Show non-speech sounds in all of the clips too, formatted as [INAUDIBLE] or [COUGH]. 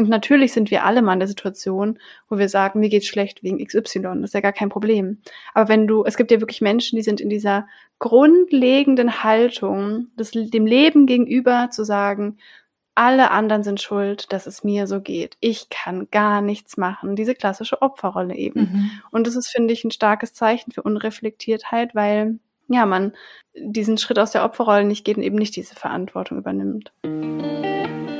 Und natürlich sind wir alle mal in der Situation, wo wir sagen, mir geht's schlecht wegen XY. Das ist ja gar kein Problem. Aber wenn du, es gibt ja wirklich Menschen, die sind in dieser grundlegenden Haltung, das, dem Leben gegenüber zu sagen, alle anderen sind schuld, dass es mir so geht. Ich kann gar nichts machen. Diese klassische Opferrolle eben. Mhm. Und das ist, finde ich, ein starkes Zeichen für Unreflektiertheit, weil ja, man diesen Schritt aus der Opferrolle nicht geht und eben nicht diese Verantwortung übernimmt. Rein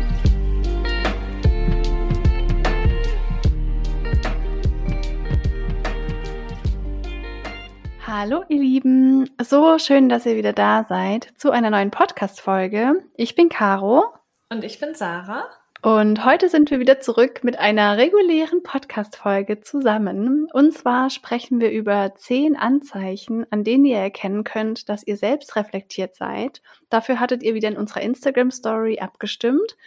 Hallo ihr Lieben, so schön, dass ihr wieder da seid zu einer neuen Podcast-Folge. Ich bin Caro. Und ich bin Sarah. Und heute sind wir wieder zurück mit einer regulären Podcast-Folge zusammen. Und zwar sprechen wir über zehn Anzeichen, an denen ihr erkennen könnt, dass ihr selbst reflektiert seid. Dafür hattet ihr wieder in unserer Instagram-Story abgestimmt.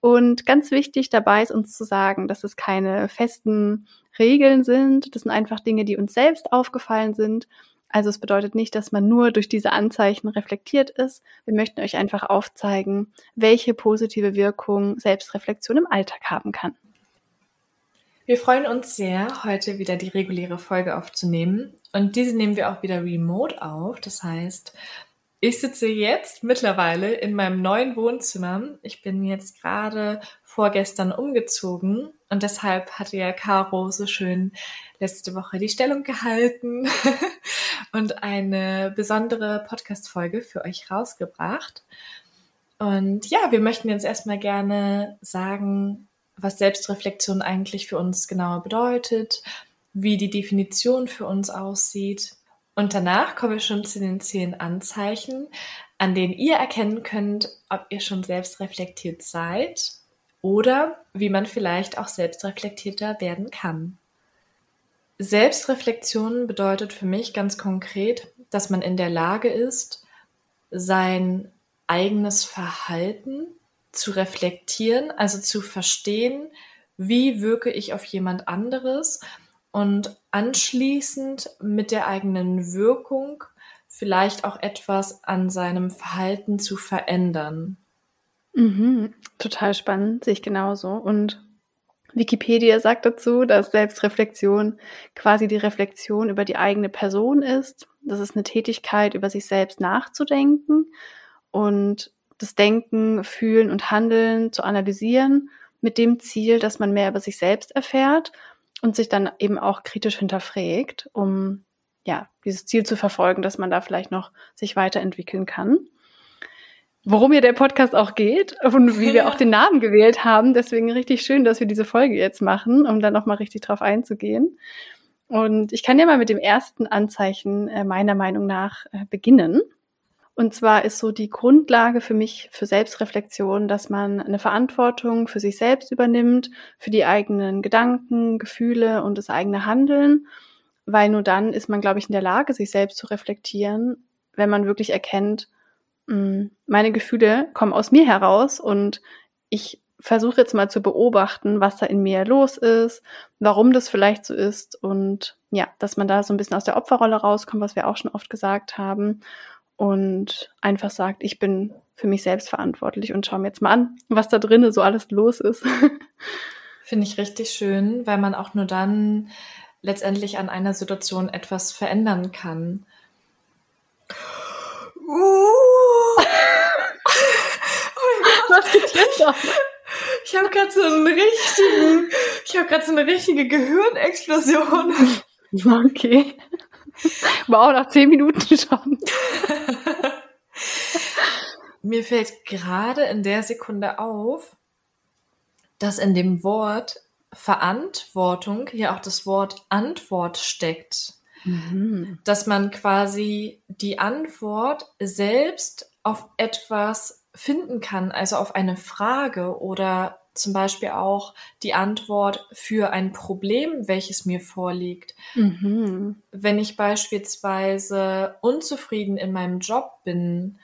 Und ganz wichtig dabei ist uns zu sagen, dass es keine festen Regeln sind. Das sind einfach Dinge, die uns selbst aufgefallen sind also es bedeutet nicht, dass man nur durch diese Anzeichen reflektiert ist. Wir möchten euch einfach aufzeigen, welche positive Wirkung Selbstreflexion im Alltag haben kann. Wir freuen uns sehr, heute wieder die reguläre Folge aufzunehmen. Und diese nehmen wir auch wieder remote auf. Das heißt, ich sitze jetzt mittlerweile in meinem neuen Wohnzimmer. Ich bin jetzt gerade vorgestern umgezogen. Und deshalb hatte ja Caro so schön letzte Woche die Stellung gehalten [LAUGHS] und eine besondere Podcast-Folge für euch rausgebracht. Und ja, wir möchten jetzt erstmal gerne sagen, was Selbstreflexion eigentlich für uns genauer bedeutet, wie die Definition für uns aussieht. Und danach kommen wir schon zu den zehn Anzeichen, an denen ihr erkennen könnt, ob ihr schon selbst reflektiert seid oder wie man vielleicht auch selbstreflektierter werden kann. Selbstreflexion bedeutet für mich ganz konkret, dass man in der Lage ist, sein eigenes Verhalten zu reflektieren, also zu verstehen, wie wirke ich auf jemand anderes und anschließend mit der eigenen Wirkung vielleicht auch etwas an seinem Verhalten zu verändern. Mhm, total spannend, sehe ich genauso. Und Wikipedia sagt dazu, dass Selbstreflexion quasi die Reflexion über die eigene Person ist. Das ist eine Tätigkeit, über sich selbst nachzudenken und das Denken, Fühlen und Handeln zu analysieren mit dem Ziel, dass man mehr über sich selbst erfährt und sich dann eben auch kritisch hinterfragt, um ja, dieses Ziel zu verfolgen, dass man da vielleicht noch sich weiterentwickeln kann. Worum hier der Podcast auch geht und wie wir [LAUGHS] auch den Namen gewählt haben. Deswegen richtig schön, dass wir diese Folge jetzt machen, um dann nochmal richtig drauf einzugehen. Und ich kann ja mal mit dem ersten Anzeichen äh, meiner Meinung nach äh, beginnen. Und zwar ist so die Grundlage für mich für Selbstreflexion, dass man eine Verantwortung für sich selbst übernimmt, für die eigenen Gedanken, Gefühle und das eigene Handeln, weil nur dann ist man, glaube ich, in der Lage, sich selbst zu reflektieren, wenn man wirklich erkennt, hm, meine Gefühle kommen aus mir heraus und ich versuche jetzt mal zu beobachten, was da in mir los ist, warum das vielleicht so ist und ja, dass man da so ein bisschen aus der Opferrolle rauskommt, was wir auch schon oft gesagt haben und einfach sagt, ich bin für mich selbst verantwortlich und schau mir jetzt mal an, was da drinnen so alles los ist. [LAUGHS] Finde ich richtig schön, weil man auch nur dann letztendlich an einer Situation etwas verändern kann. Uh. oh Ich habe gerade so einen richtigen, ich habe gerade so eine richtige Gehirnexplosion. Okay. Wow, nach zehn Minuten schon. Mir fällt gerade in der Sekunde auf, dass in dem Wort Verantwortung ja auch das Wort Antwort steckt. Mhm. Dass man quasi die Antwort selbst auf etwas finden kann, also auf eine Frage oder zum Beispiel auch die Antwort für ein Problem, welches mir vorliegt. Mhm. Wenn ich beispielsweise unzufrieden in meinem Job bin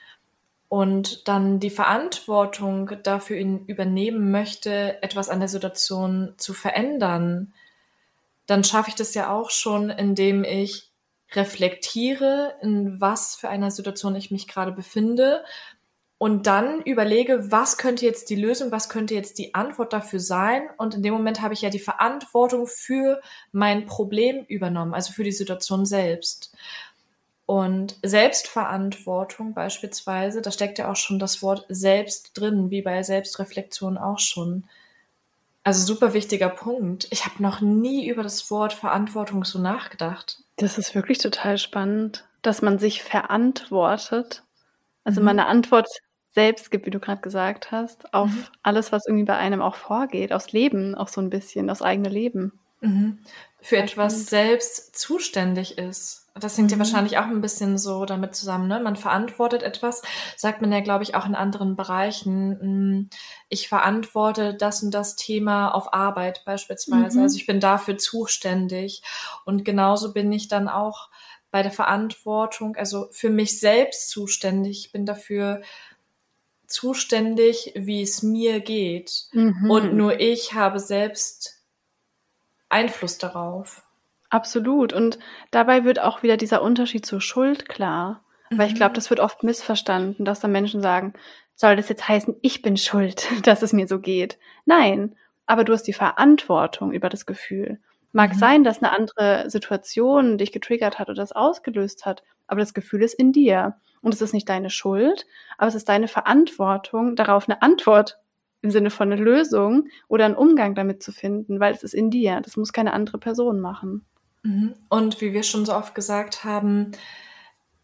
und dann die Verantwortung dafür übernehmen möchte, etwas an der Situation zu verändern, dann schaffe ich das ja auch schon, indem ich reflektiere, in was für einer Situation ich mich gerade befinde und dann überlege, was könnte jetzt die Lösung, was könnte jetzt die Antwort dafür sein. Und in dem Moment habe ich ja die Verantwortung für mein Problem übernommen, also für die Situation selbst. Und Selbstverantwortung beispielsweise, da steckt ja auch schon das Wort selbst drin, wie bei Selbstreflexion auch schon. Also super wichtiger Punkt. Ich habe noch nie über das Wort Verantwortung so nachgedacht. Das ist wirklich total spannend, dass man sich verantwortet. Also mhm. meine Antwort selbst gibt, wie du gerade gesagt hast, auf mhm. alles, was irgendwie bei einem auch vorgeht, aufs Leben auch so ein bisschen, aufs eigene Leben. Mhm. Für etwas selbst zuständig ist. Das hängt ja mhm. wahrscheinlich auch ein bisschen so damit zusammen, ne? Man verantwortet etwas, sagt man ja, glaube ich, auch in anderen Bereichen. Hm, ich verantworte das und das Thema auf Arbeit beispielsweise. Mhm. Also ich bin dafür zuständig. Und genauso bin ich dann auch bei der Verantwortung, also für mich selbst zuständig. Ich bin dafür zuständig, wie es mir geht. Mhm. Und nur ich habe selbst Einfluss darauf. Absolut. Und dabei wird auch wieder dieser Unterschied zur Schuld klar. Mhm. Weil ich glaube, mhm. das wird oft missverstanden, dass da Menschen sagen, soll das jetzt heißen, ich bin schuld, [LAUGHS] dass es mir so geht? Nein, aber du hast die Verantwortung über das Gefühl. Mag mhm. sein, dass eine andere Situation dich getriggert hat oder das ausgelöst hat, aber das Gefühl ist in dir. Und es ist nicht deine Schuld, aber es ist deine Verantwortung, darauf eine Antwort im Sinne von eine Lösung oder einen Umgang damit zu finden, weil es ist in dir. Das muss keine andere Person machen. Mhm. Und wie wir schon so oft gesagt haben,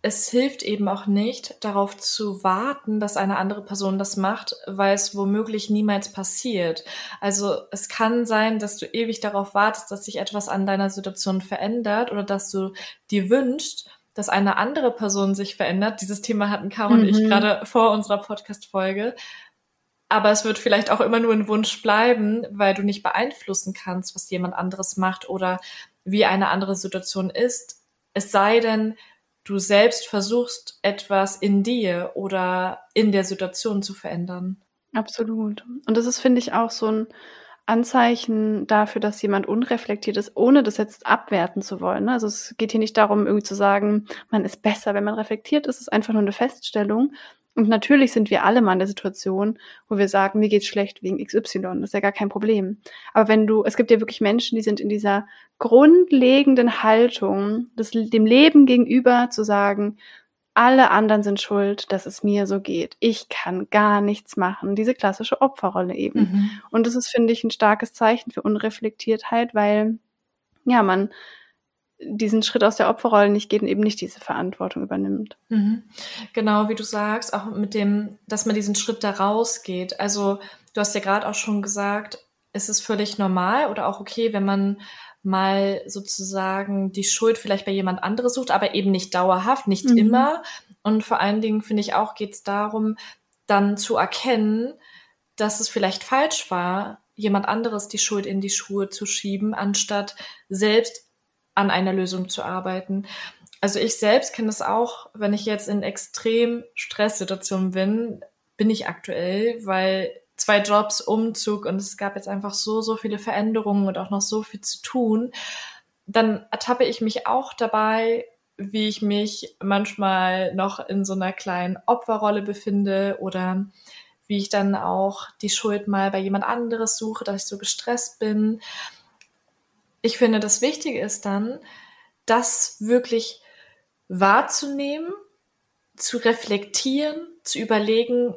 es hilft eben auch nicht, darauf zu warten, dass eine andere Person das macht, weil es womöglich niemals passiert. Also es kann sein, dass du ewig darauf wartest, dass sich etwas an deiner Situation verändert oder dass du dir wünschst, dass eine andere Person sich verändert. Dieses Thema hatten Caro mhm. und ich mhm. gerade vor unserer Podcast-Folge. Aber es wird vielleicht auch immer nur ein Wunsch bleiben, weil du nicht beeinflussen kannst, was jemand anderes macht oder wie eine andere Situation ist. Es sei denn, du selbst versuchst, etwas in dir oder in der Situation zu verändern. Absolut. Und das ist, finde ich, auch so ein Anzeichen dafür, dass jemand unreflektiert ist, ohne das jetzt abwerten zu wollen. Also es geht hier nicht darum, irgendwie zu sagen, man ist besser, wenn man reflektiert ist. Es ist einfach nur eine Feststellung. Und natürlich sind wir alle mal in der Situation, wo wir sagen, mir geht's schlecht wegen XY. Das ist ja gar kein Problem. Aber wenn du, es gibt ja wirklich Menschen, die sind in dieser grundlegenden Haltung, das, dem Leben gegenüber zu sagen, alle anderen sind schuld, dass es mir so geht. Ich kann gar nichts machen. Diese klassische Opferrolle eben. Mhm. Und das ist, finde ich, ein starkes Zeichen für Unreflektiertheit, weil, ja, man diesen Schritt aus der Opferrolle nicht geht und eben nicht diese Verantwortung übernimmt. Mhm. Genau, wie du sagst, auch mit dem, dass man diesen Schritt da rausgeht. Also, du hast ja gerade auch schon gesagt, es ist völlig normal oder auch okay, wenn man mal sozusagen die Schuld vielleicht bei jemand anderes sucht, aber eben nicht dauerhaft, nicht mhm. immer. Und vor allen Dingen finde ich auch, geht es darum, dann zu erkennen, dass es vielleicht falsch war, jemand anderes die Schuld in die Schuhe zu schieben, anstatt selbst an einer Lösung zu arbeiten. Also ich selbst kenne es auch, wenn ich jetzt in extrem Stresssituationen bin, bin ich aktuell, weil zwei Jobs, Umzug und es gab jetzt einfach so, so viele Veränderungen und auch noch so viel zu tun, dann ertappe ich mich auch dabei, wie ich mich manchmal noch in so einer kleinen Opferrolle befinde oder wie ich dann auch die Schuld mal bei jemand anderes suche, dass ich so gestresst bin. Ich finde, das Wichtige ist dann, das wirklich wahrzunehmen, zu reflektieren, zu überlegen,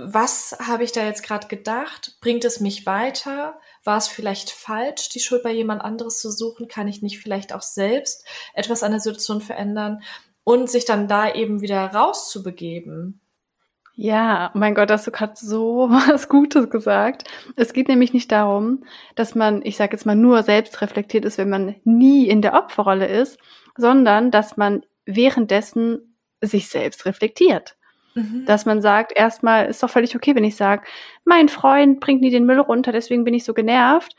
was habe ich da jetzt gerade gedacht? Bringt es mich weiter? War es vielleicht falsch, die Schuld bei jemand anderes zu suchen? Kann ich nicht vielleicht auch selbst etwas an der Situation verändern und sich dann da eben wieder rauszubegeben? Ja, mein Gott, hast du gerade so [LAUGHS] was Gutes gesagt. Es geht nämlich nicht darum, dass man, ich sage jetzt mal, nur selbst reflektiert ist, wenn man nie in der Opferrolle ist, sondern dass man währenddessen sich selbst reflektiert. Mhm. Dass man sagt, erstmal ist doch völlig okay, wenn ich sage, mein Freund bringt nie den Müll runter, deswegen bin ich so genervt.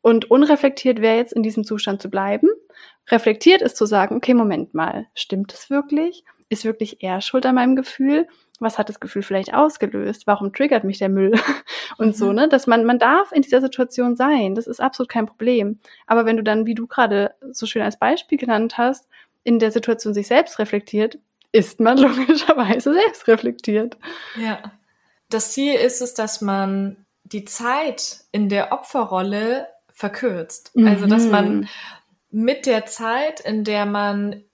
Und unreflektiert wäre jetzt in diesem Zustand zu bleiben. Reflektiert ist zu sagen, okay, Moment mal, stimmt es wirklich? Ist wirklich er schuld an meinem Gefühl? Was hat das Gefühl vielleicht ausgelöst? Warum triggert mich der Müll? [LAUGHS] Und mhm. so, ne? Dass man, man darf in dieser Situation sein. Das ist absolut kein Problem. Aber wenn du dann, wie du gerade so schön als Beispiel genannt hast, in der Situation sich selbst reflektiert, ist man [LAUGHS] logischerweise selbst reflektiert. Ja. Das Ziel ist es, dass man die Zeit in der Opferrolle verkürzt. Mhm. Also, dass man mhm. mit der Zeit, in der man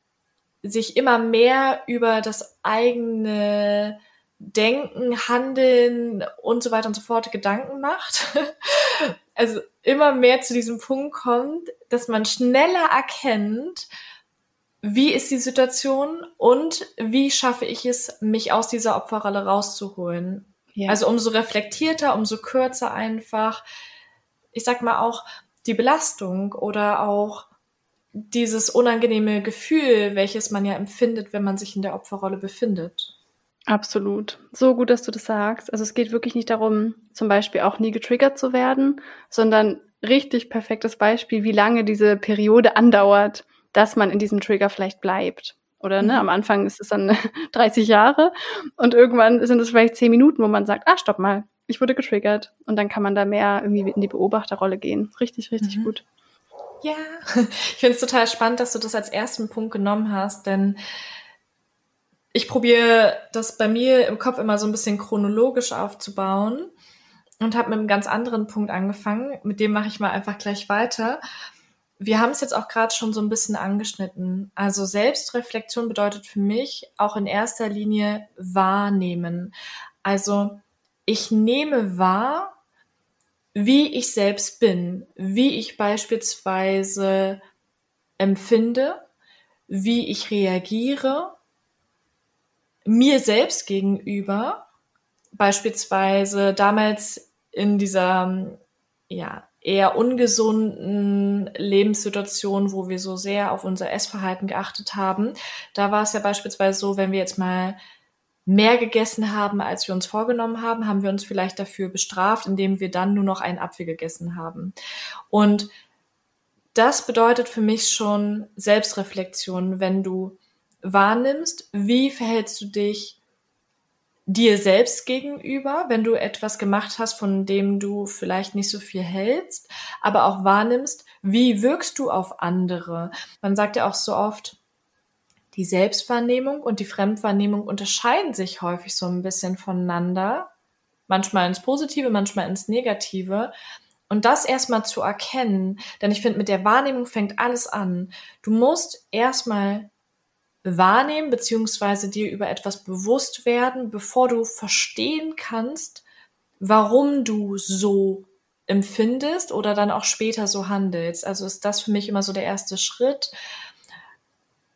sich immer mehr über das eigene Denken, Handeln und so weiter und so fort Gedanken macht. [LAUGHS] also immer mehr zu diesem Punkt kommt, dass man schneller erkennt, wie ist die Situation und wie schaffe ich es, mich aus dieser Opferrolle rauszuholen. Ja. Also umso reflektierter, umso kürzer einfach. Ich sag mal auch die Belastung oder auch dieses unangenehme Gefühl, welches man ja empfindet, wenn man sich in der Opferrolle befindet. Absolut. So gut, dass du das sagst. Also es geht wirklich nicht darum, zum Beispiel auch nie getriggert zu werden, sondern richtig perfektes Beispiel, wie lange diese Periode andauert, dass man in diesem Trigger vielleicht bleibt. Oder ne, mhm. am Anfang ist es dann [LAUGHS] 30 Jahre und irgendwann sind es vielleicht 10 Minuten, wo man sagt, ah, stopp mal, ich wurde getriggert. Und dann kann man da mehr irgendwie in die Beobachterrolle gehen. Richtig, richtig mhm. gut. Ja, [LAUGHS] ich finde es total spannend, dass du das als ersten Punkt genommen hast, denn ich probiere das bei mir im Kopf immer so ein bisschen chronologisch aufzubauen und habe mit einem ganz anderen Punkt angefangen. Mit dem mache ich mal einfach gleich weiter. Wir haben es jetzt auch gerade schon so ein bisschen angeschnitten. Also Selbstreflexion bedeutet für mich auch in erster Linie wahrnehmen. Also ich nehme wahr, wie ich selbst bin, wie ich beispielsweise empfinde, wie ich reagiere, mir selbst gegenüber, beispielsweise damals in dieser ja, eher ungesunden Lebenssituation, wo wir so sehr auf unser Essverhalten geachtet haben, da war es ja beispielsweise so, wenn wir jetzt mal mehr gegessen haben, als wir uns vorgenommen haben, haben wir uns vielleicht dafür bestraft, indem wir dann nur noch einen Apfel gegessen haben. Und das bedeutet für mich schon Selbstreflexion, wenn du wahrnimmst, wie verhältst du dich dir selbst gegenüber, wenn du etwas gemacht hast, von dem du vielleicht nicht so viel hältst, aber auch wahrnimmst, wie wirkst du auf andere. Man sagt ja auch so oft, die Selbstwahrnehmung und die Fremdwahrnehmung unterscheiden sich häufig so ein bisschen voneinander. Manchmal ins Positive, manchmal ins Negative. Und das erstmal zu erkennen, denn ich finde, mit der Wahrnehmung fängt alles an. Du musst erstmal wahrnehmen, beziehungsweise dir über etwas bewusst werden, bevor du verstehen kannst, warum du so empfindest oder dann auch später so handelst. Also ist das für mich immer so der erste Schritt,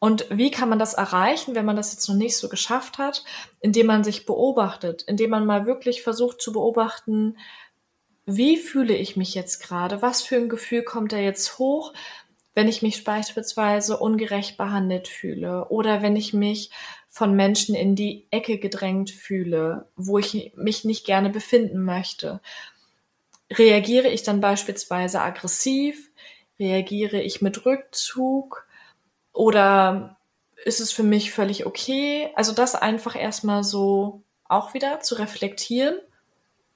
und wie kann man das erreichen, wenn man das jetzt noch nicht so geschafft hat? Indem man sich beobachtet, indem man mal wirklich versucht zu beobachten, wie fühle ich mich jetzt gerade? Was für ein Gefühl kommt da jetzt hoch, wenn ich mich beispielsweise ungerecht behandelt fühle oder wenn ich mich von Menschen in die Ecke gedrängt fühle, wo ich mich nicht gerne befinden möchte? Reagiere ich dann beispielsweise aggressiv? Reagiere ich mit Rückzug? Oder ist es für mich völlig okay? Also das einfach erstmal so auch wieder zu reflektieren.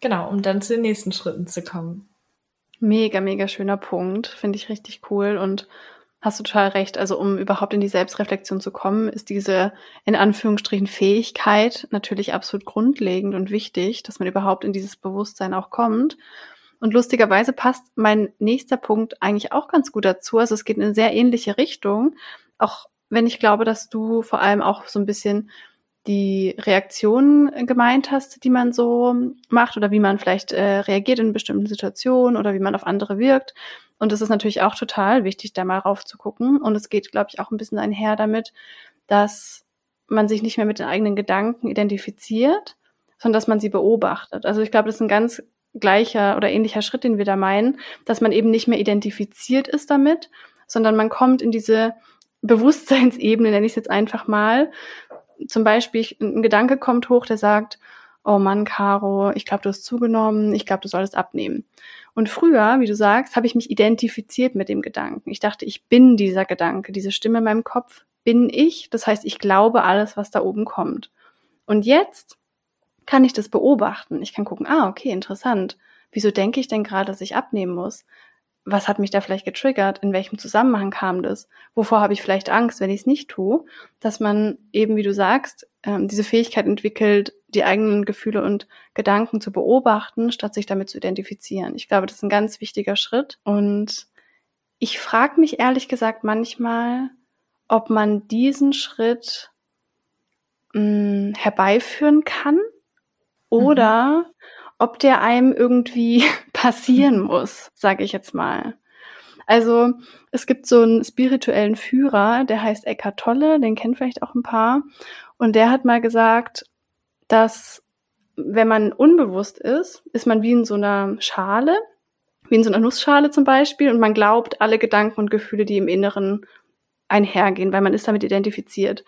Genau, um dann zu den nächsten Schritten zu kommen. Mega, mega schöner Punkt. Finde ich richtig cool und hast du total recht. Also um überhaupt in die Selbstreflexion zu kommen, ist diese in Anführungsstrichen Fähigkeit natürlich absolut grundlegend und wichtig, dass man überhaupt in dieses Bewusstsein auch kommt. Und lustigerweise passt mein nächster Punkt eigentlich auch ganz gut dazu. Also es geht in eine sehr ähnliche Richtung auch wenn ich glaube, dass du vor allem auch so ein bisschen die Reaktionen gemeint hast, die man so macht oder wie man vielleicht äh, reagiert in bestimmten Situationen oder wie man auf andere wirkt. Und es ist natürlich auch total wichtig, da mal rauf zu gucken. Und es geht, glaube ich, auch ein bisschen einher damit, dass man sich nicht mehr mit den eigenen Gedanken identifiziert, sondern dass man sie beobachtet. Also ich glaube, das ist ein ganz gleicher oder ähnlicher Schritt, den wir da meinen, dass man eben nicht mehr identifiziert ist damit, sondern man kommt in diese Bewusstseinsebene, nenne ich es jetzt einfach mal, zum Beispiel ein Gedanke kommt hoch, der sagt, oh Mann, Caro, ich glaube, du hast zugenommen, ich glaube, du solltest abnehmen. Und früher, wie du sagst, habe ich mich identifiziert mit dem Gedanken. Ich dachte, ich bin dieser Gedanke, diese Stimme in meinem Kopf bin ich. Das heißt, ich glaube alles, was da oben kommt. Und jetzt kann ich das beobachten. Ich kann gucken, ah, okay, interessant. Wieso denke ich denn gerade, dass ich abnehmen muss? Was hat mich da vielleicht getriggert? In welchem Zusammenhang kam das? Wovor habe ich vielleicht Angst, wenn ich es nicht tue? Dass man eben, wie du sagst, ähm, diese Fähigkeit entwickelt, die eigenen Gefühle und Gedanken zu beobachten, statt sich damit zu identifizieren. Ich glaube, das ist ein ganz wichtiger Schritt. Und ich frage mich ehrlich gesagt manchmal, ob man diesen Schritt mh, hm, herbeiführen kann oder mhm ob der einem irgendwie [LAUGHS] passieren muss, sage ich jetzt mal. Also es gibt so einen spirituellen Führer, der heißt Eckhart Tolle, den kennt vielleicht auch ein paar. Und der hat mal gesagt, dass wenn man unbewusst ist, ist man wie in so einer Schale, wie in so einer Nussschale zum Beispiel, und man glaubt alle Gedanken und Gefühle, die im Inneren einhergehen, weil man ist damit identifiziert.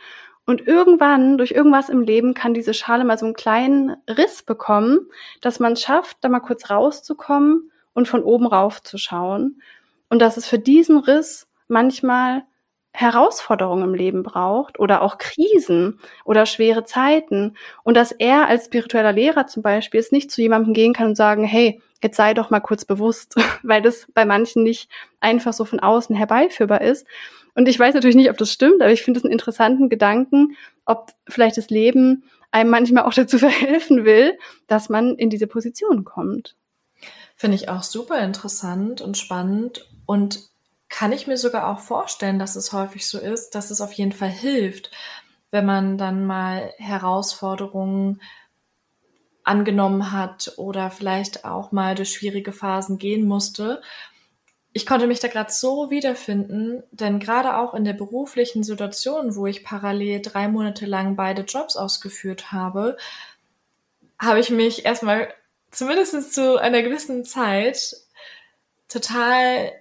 Und irgendwann, durch irgendwas im Leben, kann diese Schale mal so einen kleinen Riss bekommen, dass man es schafft, da mal kurz rauszukommen und von oben rauf zu schauen. Und dass es für diesen Riss manchmal Herausforderungen im Leben braucht oder auch Krisen oder schwere Zeiten. Und dass er als spiritueller Lehrer zum Beispiel es nicht zu jemandem gehen kann und sagen, hey, jetzt sei doch mal kurz bewusst, [LAUGHS] weil das bei manchen nicht einfach so von außen herbeiführbar ist, und ich weiß natürlich nicht, ob das stimmt, aber ich finde es einen interessanten Gedanken, ob vielleicht das Leben einem manchmal auch [LAUGHS] dazu verhelfen will, dass man in diese Position kommt. Finde ich auch super interessant und spannend und kann ich mir sogar auch vorstellen, dass es häufig so ist, dass es auf jeden Fall hilft, wenn man dann mal Herausforderungen angenommen hat oder vielleicht auch mal durch schwierige Phasen gehen musste. Ich konnte mich da gerade so wiederfinden, denn gerade auch in der beruflichen Situation, wo ich parallel drei Monate lang beide Jobs ausgeführt habe, habe ich mich erstmal zumindest zu einer gewissen Zeit total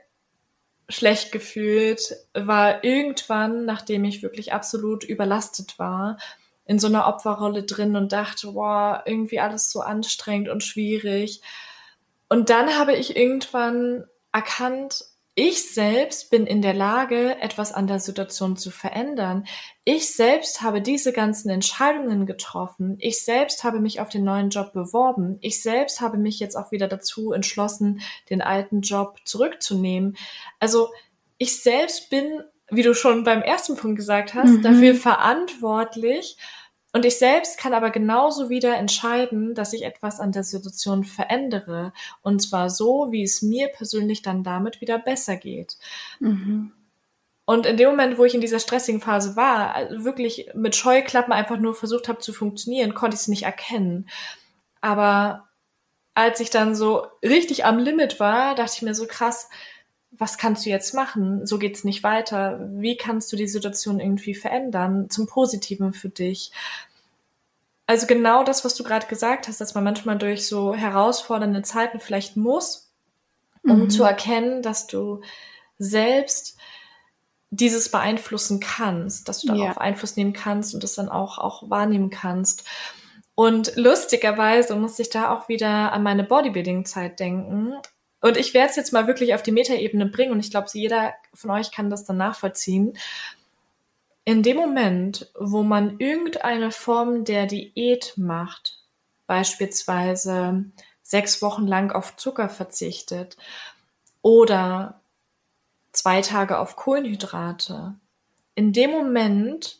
schlecht gefühlt, war irgendwann, nachdem ich wirklich absolut überlastet war, in so einer Opferrolle drin und dachte, boah, irgendwie alles so anstrengend und schwierig. Und dann habe ich irgendwann erkannt, ich selbst bin in der Lage, etwas an der Situation zu verändern. Ich selbst habe diese ganzen Entscheidungen getroffen. Ich selbst habe mich auf den neuen Job beworben. Ich selbst habe mich jetzt auch wieder dazu entschlossen, den alten Job zurückzunehmen. Also ich selbst bin, wie du schon beim ersten Punkt gesagt hast, mhm. dafür verantwortlich, und ich selbst kann aber genauso wieder entscheiden, dass ich etwas an der Situation verändere. Und zwar so, wie es mir persönlich dann damit wieder besser geht. Mhm. Und in dem Moment, wo ich in dieser stressigen Phase war, also wirklich mit Scheuklappen einfach nur versucht habe zu funktionieren, konnte ich es nicht erkennen. Aber als ich dann so richtig am Limit war, dachte ich mir so krass, was kannst du jetzt machen? So geht's nicht weiter. Wie kannst du die Situation irgendwie verändern zum Positiven für dich? Also genau das, was du gerade gesagt hast, dass man manchmal durch so herausfordernde Zeiten vielleicht muss, um mhm. zu erkennen, dass du selbst dieses beeinflussen kannst, dass du darauf ja. Einfluss nehmen kannst und das dann auch, auch wahrnehmen kannst. Und lustigerweise muss ich da auch wieder an meine Bodybuilding-Zeit denken. Und ich werde es jetzt mal wirklich auf die Metaebene bringen und ich glaube, jeder von euch kann das dann nachvollziehen. In dem Moment, wo man irgendeine Form der Diät macht, beispielsweise sechs Wochen lang auf Zucker verzichtet oder zwei Tage auf Kohlenhydrate, in dem Moment,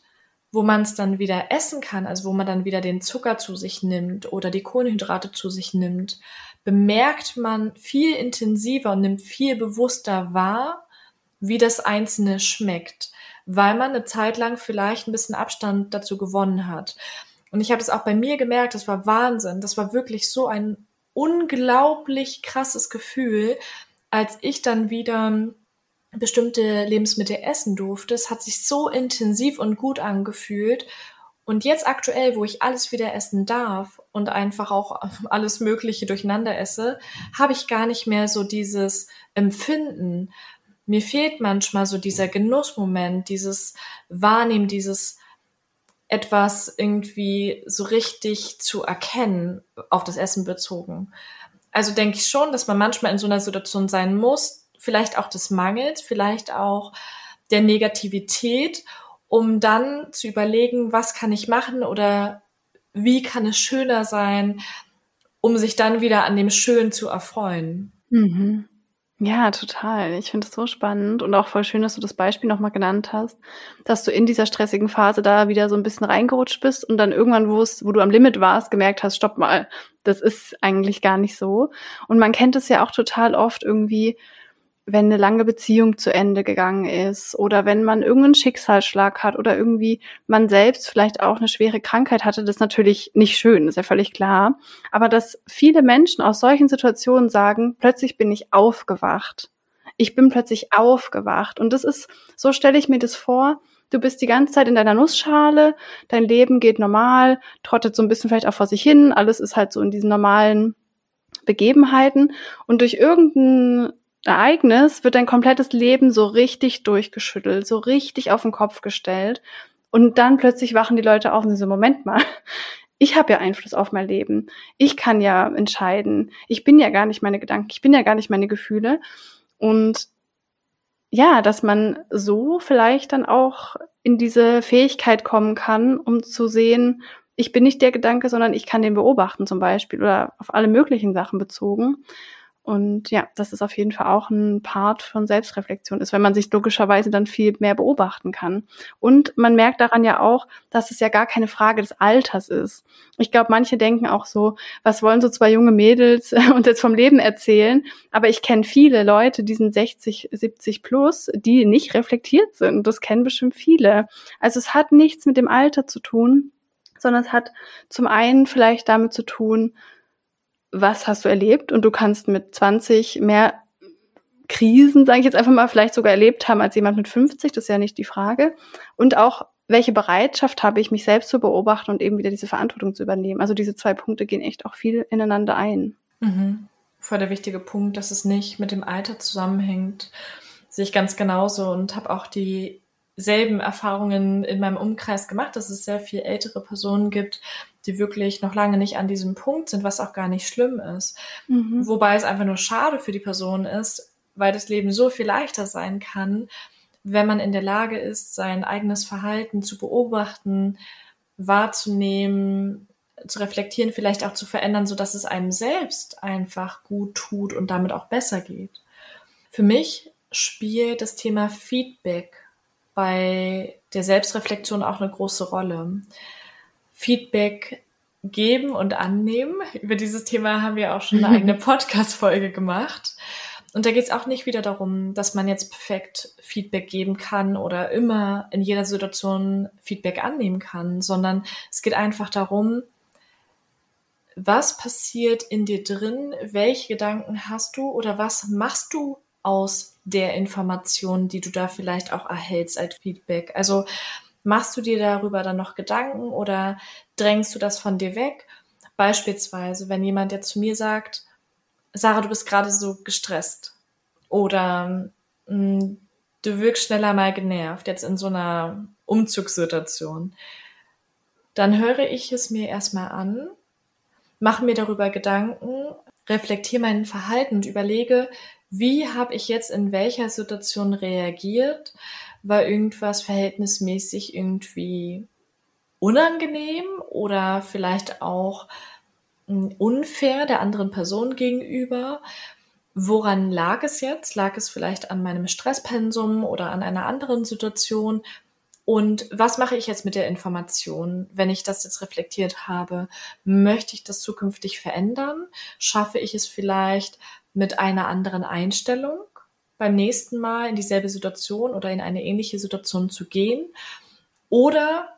wo man es dann wieder essen kann, also wo man dann wieder den Zucker zu sich nimmt oder die Kohlenhydrate zu sich nimmt, bemerkt man viel intensiver und nimmt viel bewusster wahr, wie das Einzelne schmeckt weil man eine Zeit lang vielleicht ein bisschen Abstand dazu gewonnen hat. Und ich habe das auch bei mir gemerkt, das war Wahnsinn. Das war wirklich so ein unglaublich krasses Gefühl, als ich dann wieder bestimmte Lebensmittel essen durfte. Es hat sich so intensiv und gut angefühlt. Und jetzt aktuell, wo ich alles wieder essen darf und einfach auch [LAUGHS] alles Mögliche durcheinander esse, habe ich gar nicht mehr so dieses Empfinden, mir fehlt manchmal so dieser Genussmoment, dieses Wahrnehmen, dieses etwas irgendwie so richtig zu erkennen, auf das Essen bezogen. Also denke ich schon, dass man manchmal in so einer Situation sein muss, vielleicht auch des Mangels, vielleicht auch der Negativität, um dann zu überlegen, was kann ich machen oder wie kann es schöner sein, um sich dann wieder an dem Schön zu erfreuen. Mhm. Ja, total. Ich finde es so spannend und auch voll schön, dass du das Beispiel nochmal genannt hast, dass du in dieser stressigen Phase da wieder so ein bisschen reingerutscht bist und dann irgendwann, wo es, wo du am Limit warst, gemerkt hast, stopp mal, das ist eigentlich gar nicht so. Und man kennt es ja auch total oft irgendwie, wenn eine lange Beziehung zu Ende gegangen ist oder wenn man irgendeinen Schicksalsschlag hat oder irgendwie man selbst vielleicht auch eine schwere Krankheit hatte, das ist natürlich nicht schön, ist ja völlig klar. Aber dass viele Menschen aus solchen Situationen sagen, plötzlich bin ich aufgewacht. Ich bin plötzlich aufgewacht. Und das ist, so stelle ich mir das vor, du bist die ganze Zeit in deiner Nussschale, dein Leben geht normal, trottet so ein bisschen vielleicht auch vor sich hin, alles ist halt so in diesen normalen Begebenheiten und durch irgendeinen Ereignis wird dein komplettes Leben so richtig durchgeschüttelt, so richtig auf den Kopf gestellt. Und dann plötzlich wachen die Leute auf und so, Moment mal, [LAUGHS] ich habe ja Einfluss auf mein Leben. Ich kann ja entscheiden. Ich bin ja gar nicht meine Gedanken, ich bin ja gar nicht meine Gefühle. Und ja, dass man so vielleicht dann auch in diese Fähigkeit kommen kann, um zu sehen, ich bin nicht der Gedanke, sondern ich kann den beobachten zum Beispiel oder auf alle möglichen Sachen bezogen. Und ja, das ist auf jeden Fall auch ein Part von Selbstreflexion ist, wenn man sich logischerweise dann viel mehr beobachten kann. Und man merkt daran ja auch, dass es ja gar keine Frage des Alters ist. Ich glaube, manche denken auch so, was wollen so zwei junge Mädels uns jetzt vom Leben erzählen? Aber ich kenne viele Leute, die sind 60, 70 plus, die nicht reflektiert sind. Das kennen bestimmt viele. Also es hat nichts mit dem Alter zu tun, sondern es hat zum einen vielleicht damit zu tun, was hast du erlebt und du kannst mit 20 mehr Krisen, sage ich jetzt einfach mal, vielleicht sogar erlebt haben als jemand mit 50, das ist ja nicht die Frage. Und auch, welche Bereitschaft habe ich, mich selbst zu beobachten und eben wieder diese Verantwortung zu übernehmen. Also diese zwei Punkte gehen echt auch viel ineinander ein. Mhm. Voll der wichtige Punkt, dass es nicht mit dem Alter zusammenhängt, sehe ich ganz genauso und habe auch dieselben Erfahrungen in meinem Umkreis gemacht, dass es sehr viel ältere Personen gibt, die wirklich noch lange nicht an diesem Punkt sind, was auch gar nicht schlimm ist. Mhm. Wobei es einfach nur schade für die Person ist, weil das Leben so viel leichter sein kann, wenn man in der Lage ist, sein eigenes Verhalten zu beobachten, wahrzunehmen, zu reflektieren, vielleicht auch zu verändern, so dass es einem selbst einfach gut tut und damit auch besser geht. Für mich spielt das Thema Feedback bei der Selbstreflexion auch eine große Rolle. Feedback geben und annehmen. Über dieses Thema haben wir auch schon eine eigene [LAUGHS] Podcast-Folge gemacht. Und da geht es auch nicht wieder darum, dass man jetzt perfekt Feedback geben kann oder immer in jeder Situation Feedback annehmen kann, sondern es geht einfach darum, was passiert in dir drin, welche Gedanken hast du oder was machst du aus der Information, die du da vielleicht auch erhältst als Feedback. Also Machst du dir darüber dann noch Gedanken oder drängst du das von dir weg? Beispielsweise, wenn jemand jetzt zu mir sagt, Sarah, du bist gerade so gestresst oder hm, du wirkst schneller mal genervt, jetzt in so einer Umzugssituation, dann höre ich es mir erstmal an, mache mir darüber Gedanken, reflektiere mein Verhalten und überlege, wie habe ich jetzt in welcher Situation reagiert? War irgendwas verhältnismäßig irgendwie unangenehm oder vielleicht auch hm, unfair der anderen Person gegenüber? Woran lag es jetzt? Lag es vielleicht an meinem Stresspensum oder an einer anderen Situation? Und was mache ich jetzt mit der Information, wenn ich das jetzt reflektiert habe? Möchte ich das zukünftig verändern? Schaffe ich es vielleicht mit einer anderen Einstellung? Beim nächsten Mal in dieselbe Situation oder in eine ähnliche Situation zu gehen? Oder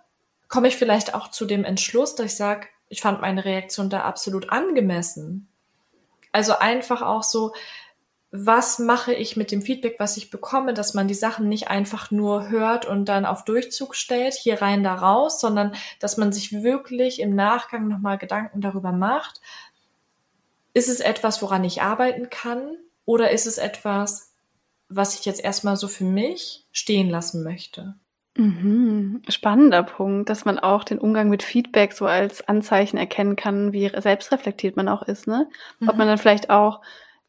komme ich vielleicht auch zu dem Entschluss, dass ich sage, ich fand meine Reaktion da absolut angemessen. Also einfach auch so, was mache ich mit dem Feedback, was ich bekomme, dass man die Sachen nicht einfach nur hört und dann auf Durchzug stellt, hier rein, da raus, sondern dass man sich wirklich im Nachgang nochmal Gedanken darüber macht, ist es etwas, woran ich arbeiten kann oder ist es etwas, was ich jetzt erstmal so für mich stehen lassen möchte. Mhm. Spannender Punkt, dass man auch den Umgang mit Feedback so als Anzeichen erkennen kann, wie selbstreflektiert man auch ist, ne? Mhm. Ob man dann vielleicht auch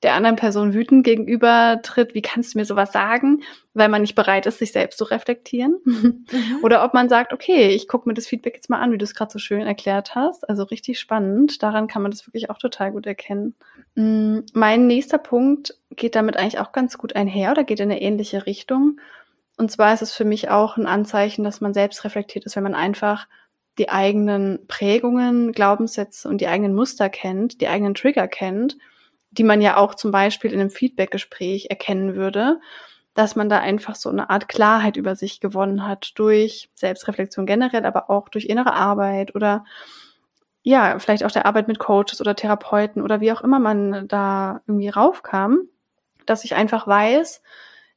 der anderen Person wütend gegenüber tritt, wie kannst du mir sowas sagen, weil man nicht bereit ist, sich selbst zu reflektieren. Mhm. [LAUGHS] Oder ob man sagt, okay, ich gucke mir das Feedback jetzt mal an, wie du es gerade so schön erklärt hast. Also richtig spannend. Daran kann man das wirklich auch total gut erkennen. Mm, mein nächster Punkt geht damit eigentlich auch ganz gut einher oder geht in eine ähnliche Richtung. Und zwar ist es für mich auch ein Anzeichen, dass man selbst reflektiert ist, wenn man einfach die eigenen Prägungen, Glaubenssätze und die eigenen Muster kennt, die eigenen Trigger kennt die man ja auch zum Beispiel in einem Feedbackgespräch erkennen würde, dass man da einfach so eine Art Klarheit über sich gewonnen hat durch Selbstreflexion generell, aber auch durch innere Arbeit oder ja, vielleicht auch der Arbeit mit Coaches oder Therapeuten oder wie auch immer man da irgendwie raufkam, dass ich einfach weiß,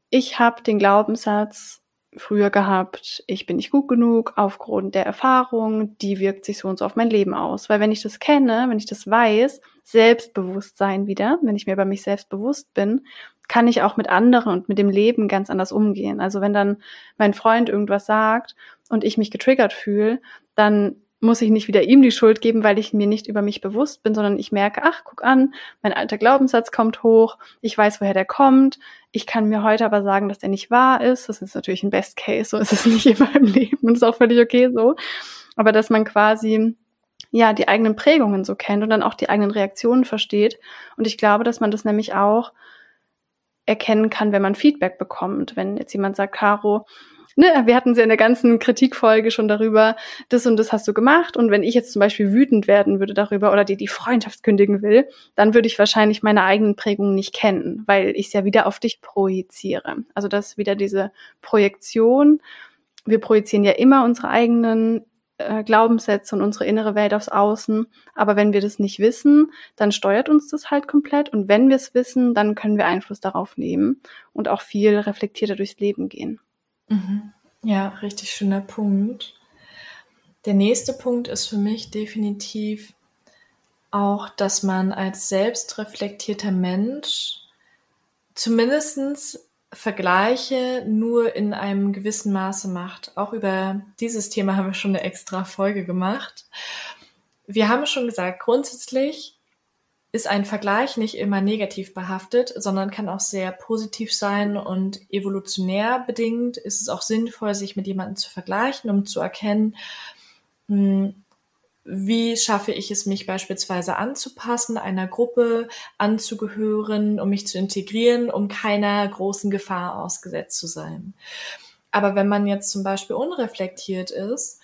ich habe den Glaubenssatz früher gehabt, ich bin nicht gut genug aufgrund der Erfahrung, die wirkt sich so und so auf mein Leben aus. Weil wenn ich das kenne, wenn ich das weiß, Selbstbewusstsein wieder, wenn ich mir über mich selbst bewusst bin, kann ich auch mit anderen und mit dem Leben ganz anders umgehen. Also wenn dann mein Freund irgendwas sagt und ich mich getriggert fühle, dann muss ich nicht wieder ihm die Schuld geben, weil ich mir nicht über mich bewusst bin, sondern ich merke, ach, guck an, mein alter Glaubenssatz kommt hoch, ich weiß, woher der kommt, ich kann mir heute aber sagen, dass der nicht wahr ist. Das ist natürlich ein Best Case, so ist es nicht immer im Leben und ist auch völlig okay so. Aber dass man quasi ja die eigenen Prägungen so kennt und dann auch die eigenen Reaktionen versteht. Und ich glaube, dass man das nämlich auch erkennen kann, wenn man Feedback bekommt. Wenn jetzt jemand sagt, Caro, ne, wir hatten sie in der ganzen Kritikfolge schon darüber, das und das hast du gemacht. Und wenn ich jetzt zum Beispiel wütend werden würde darüber oder dir die Freundschaft kündigen will, dann würde ich wahrscheinlich meine eigenen Prägungen nicht kennen, weil ich es ja wieder auf dich projiziere. Also das ist wieder diese Projektion. Wir projizieren ja immer unsere eigenen äh, Glaubenssätze und unsere innere Welt aufs Außen. Aber wenn wir das nicht wissen, dann steuert uns das halt komplett. Und wenn wir es wissen, dann können wir Einfluss darauf nehmen und auch viel reflektierter durchs Leben gehen. Mhm. Ja, richtig schöner Punkt. Der nächste Punkt ist für mich definitiv auch, dass man als selbstreflektierter Mensch zumindest Vergleiche nur in einem gewissen Maße macht. Auch über dieses Thema haben wir schon eine extra Folge gemacht. Wir haben schon gesagt, grundsätzlich ist ein Vergleich nicht immer negativ behaftet, sondern kann auch sehr positiv sein und evolutionär bedingt ist es auch sinnvoll, sich mit jemandem zu vergleichen, um zu erkennen, hm, wie schaffe ich es, mich beispielsweise anzupassen, einer Gruppe anzugehören, um mich zu integrieren, um keiner großen Gefahr ausgesetzt zu sein. Aber wenn man jetzt zum Beispiel unreflektiert ist,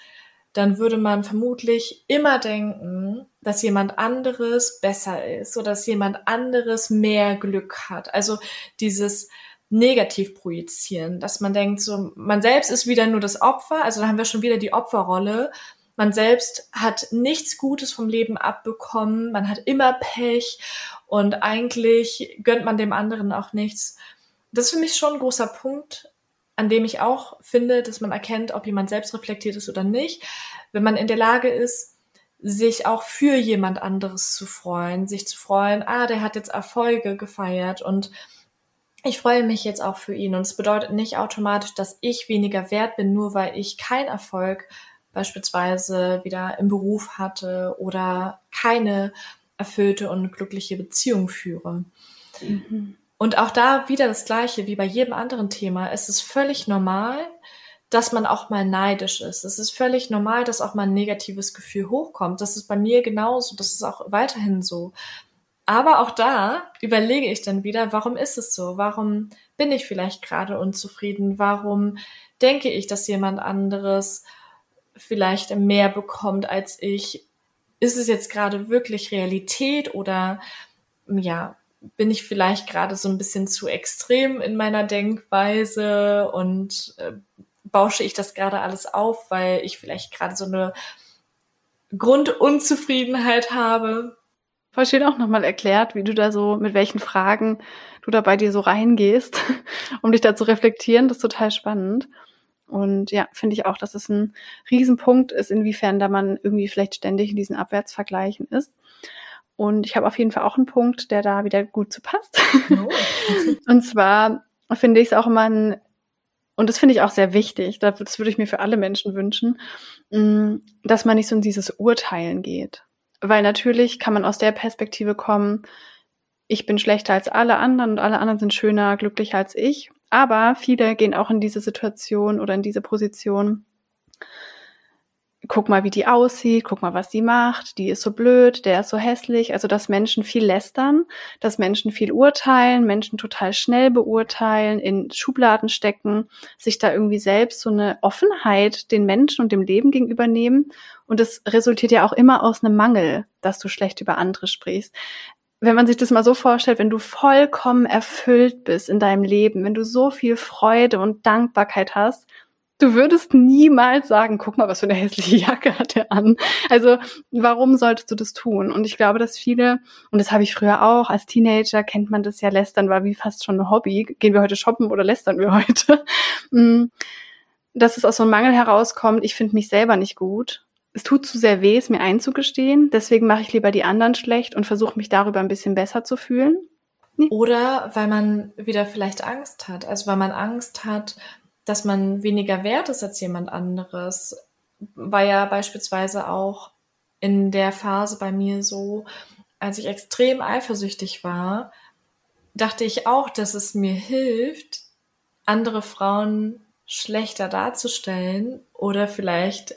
dann würde man vermutlich immer denken, dass jemand anderes besser ist oder dass jemand anderes mehr Glück hat. Also dieses negativ projizieren, dass man denkt, so man selbst ist wieder nur das Opfer, also da haben wir schon wieder die Opferrolle. Man selbst hat nichts Gutes vom Leben abbekommen, man hat immer Pech und eigentlich gönnt man dem anderen auch nichts. Das ist für mich schon ein großer Punkt, an dem ich auch finde, dass man erkennt, ob jemand selbst reflektiert ist oder nicht, wenn man in der Lage ist, sich auch für jemand anderes zu freuen, sich zu freuen, ah, der hat jetzt Erfolge gefeiert und ich freue mich jetzt auch für ihn. Und es bedeutet nicht automatisch, dass ich weniger wert bin, nur weil ich keinen Erfolg beispielsweise wieder im Beruf hatte oder keine erfüllte und glückliche Beziehung führe. Mhm. Und auch da wieder das Gleiche wie bei jedem anderen Thema. Es ist völlig normal, dass man auch mal neidisch ist. Es ist völlig normal, dass auch mal ein negatives Gefühl hochkommt. Das ist bei mir genauso. Das ist auch weiterhin so. Aber auch da überlege ich dann wieder, warum ist es so? Warum bin ich vielleicht gerade unzufrieden? Warum denke ich, dass jemand anderes vielleicht mehr bekommt als ich? Ist es jetzt gerade wirklich Realität oder ja, bin ich vielleicht gerade so ein bisschen zu extrem in meiner Denkweise und äh, bausche ich das gerade alles auf, weil ich vielleicht gerade so eine Grundunzufriedenheit habe. Voll schön auch nochmal erklärt, wie du da so, mit welchen Fragen du da bei dir so reingehst, [LAUGHS] um dich da zu reflektieren. Das ist total spannend. Und ja, finde ich auch, dass es ein Riesenpunkt ist, inwiefern da man irgendwie vielleicht ständig in diesen Abwärtsvergleichen ist. Und ich habe auf jeden Fall auch einen Punkt, der da wieder gut zu passt. Oh. [LAUGHS] und zwar finde ich es auch immer ein und das finde ich auch sehr wichtig, das würde ich mir für alle Menschen wünschen, mm, dass man nicht so in dieses Urteilen geht. Weil natürlich kann man aus der Perspektive kommen, ich bin schlechter als alle anderen und alle anderen sind schöner, glücklicher als ich. Aber viele gehen auch in diese Situation oder in diese Position, guck mal, wie die aussieht, guck mal, was die macht, die ist so blöd, der ist so hässlich. Also, dass Menschen viel lästern, dass Menschen viel urteilen, Menschen total schnell beurteilen, in Schubladen stecken, sich da irgendwie selbst so eine Offenheit den Menschen und dem Leben gegenüber nehmen. Und es resultiert ja auch immer aus einem Mangel, dass du schlecht über andere sprichst. Wenn man sich das mal so vorstellt, wenn du vollkommen erfüllt bist in deinem Leben, wenn du so viel Freude und Dankbarkeit hast, Du würdest niemals sagen, guck mal, was für eine hässliche Jacke hat er an. Also warum solltest du das tun? Und ich glaube, dass viele, und das habe ich früher auch, als Teenager kennt man das ja, lästern war wie fast schon ein Hobby. Gehen wir heute shoppen oder lästern wir heute? [LAUGHS] Mm, dass es aus so einem Mangel herauskommt, ich finde mich selber nicht gut. Es tut zu sehr weh, es mir einzugestehen. Deswegen mache ich lieber die anderen schlecht und versuche mich darüber ein bisschen besser zu fühlen. Nee. Oder weil man wieder vielleicht Angst hat. Also weil man Angst hat, dass man weniger wert ist als jemand anderes, war ja beispielsweise auch in der Phase bei mir so, als ich extrem eifersüchtig war, dachte ich auch, dass es mir hilft, andere Frauen schlechter darzustellen oder vielleicht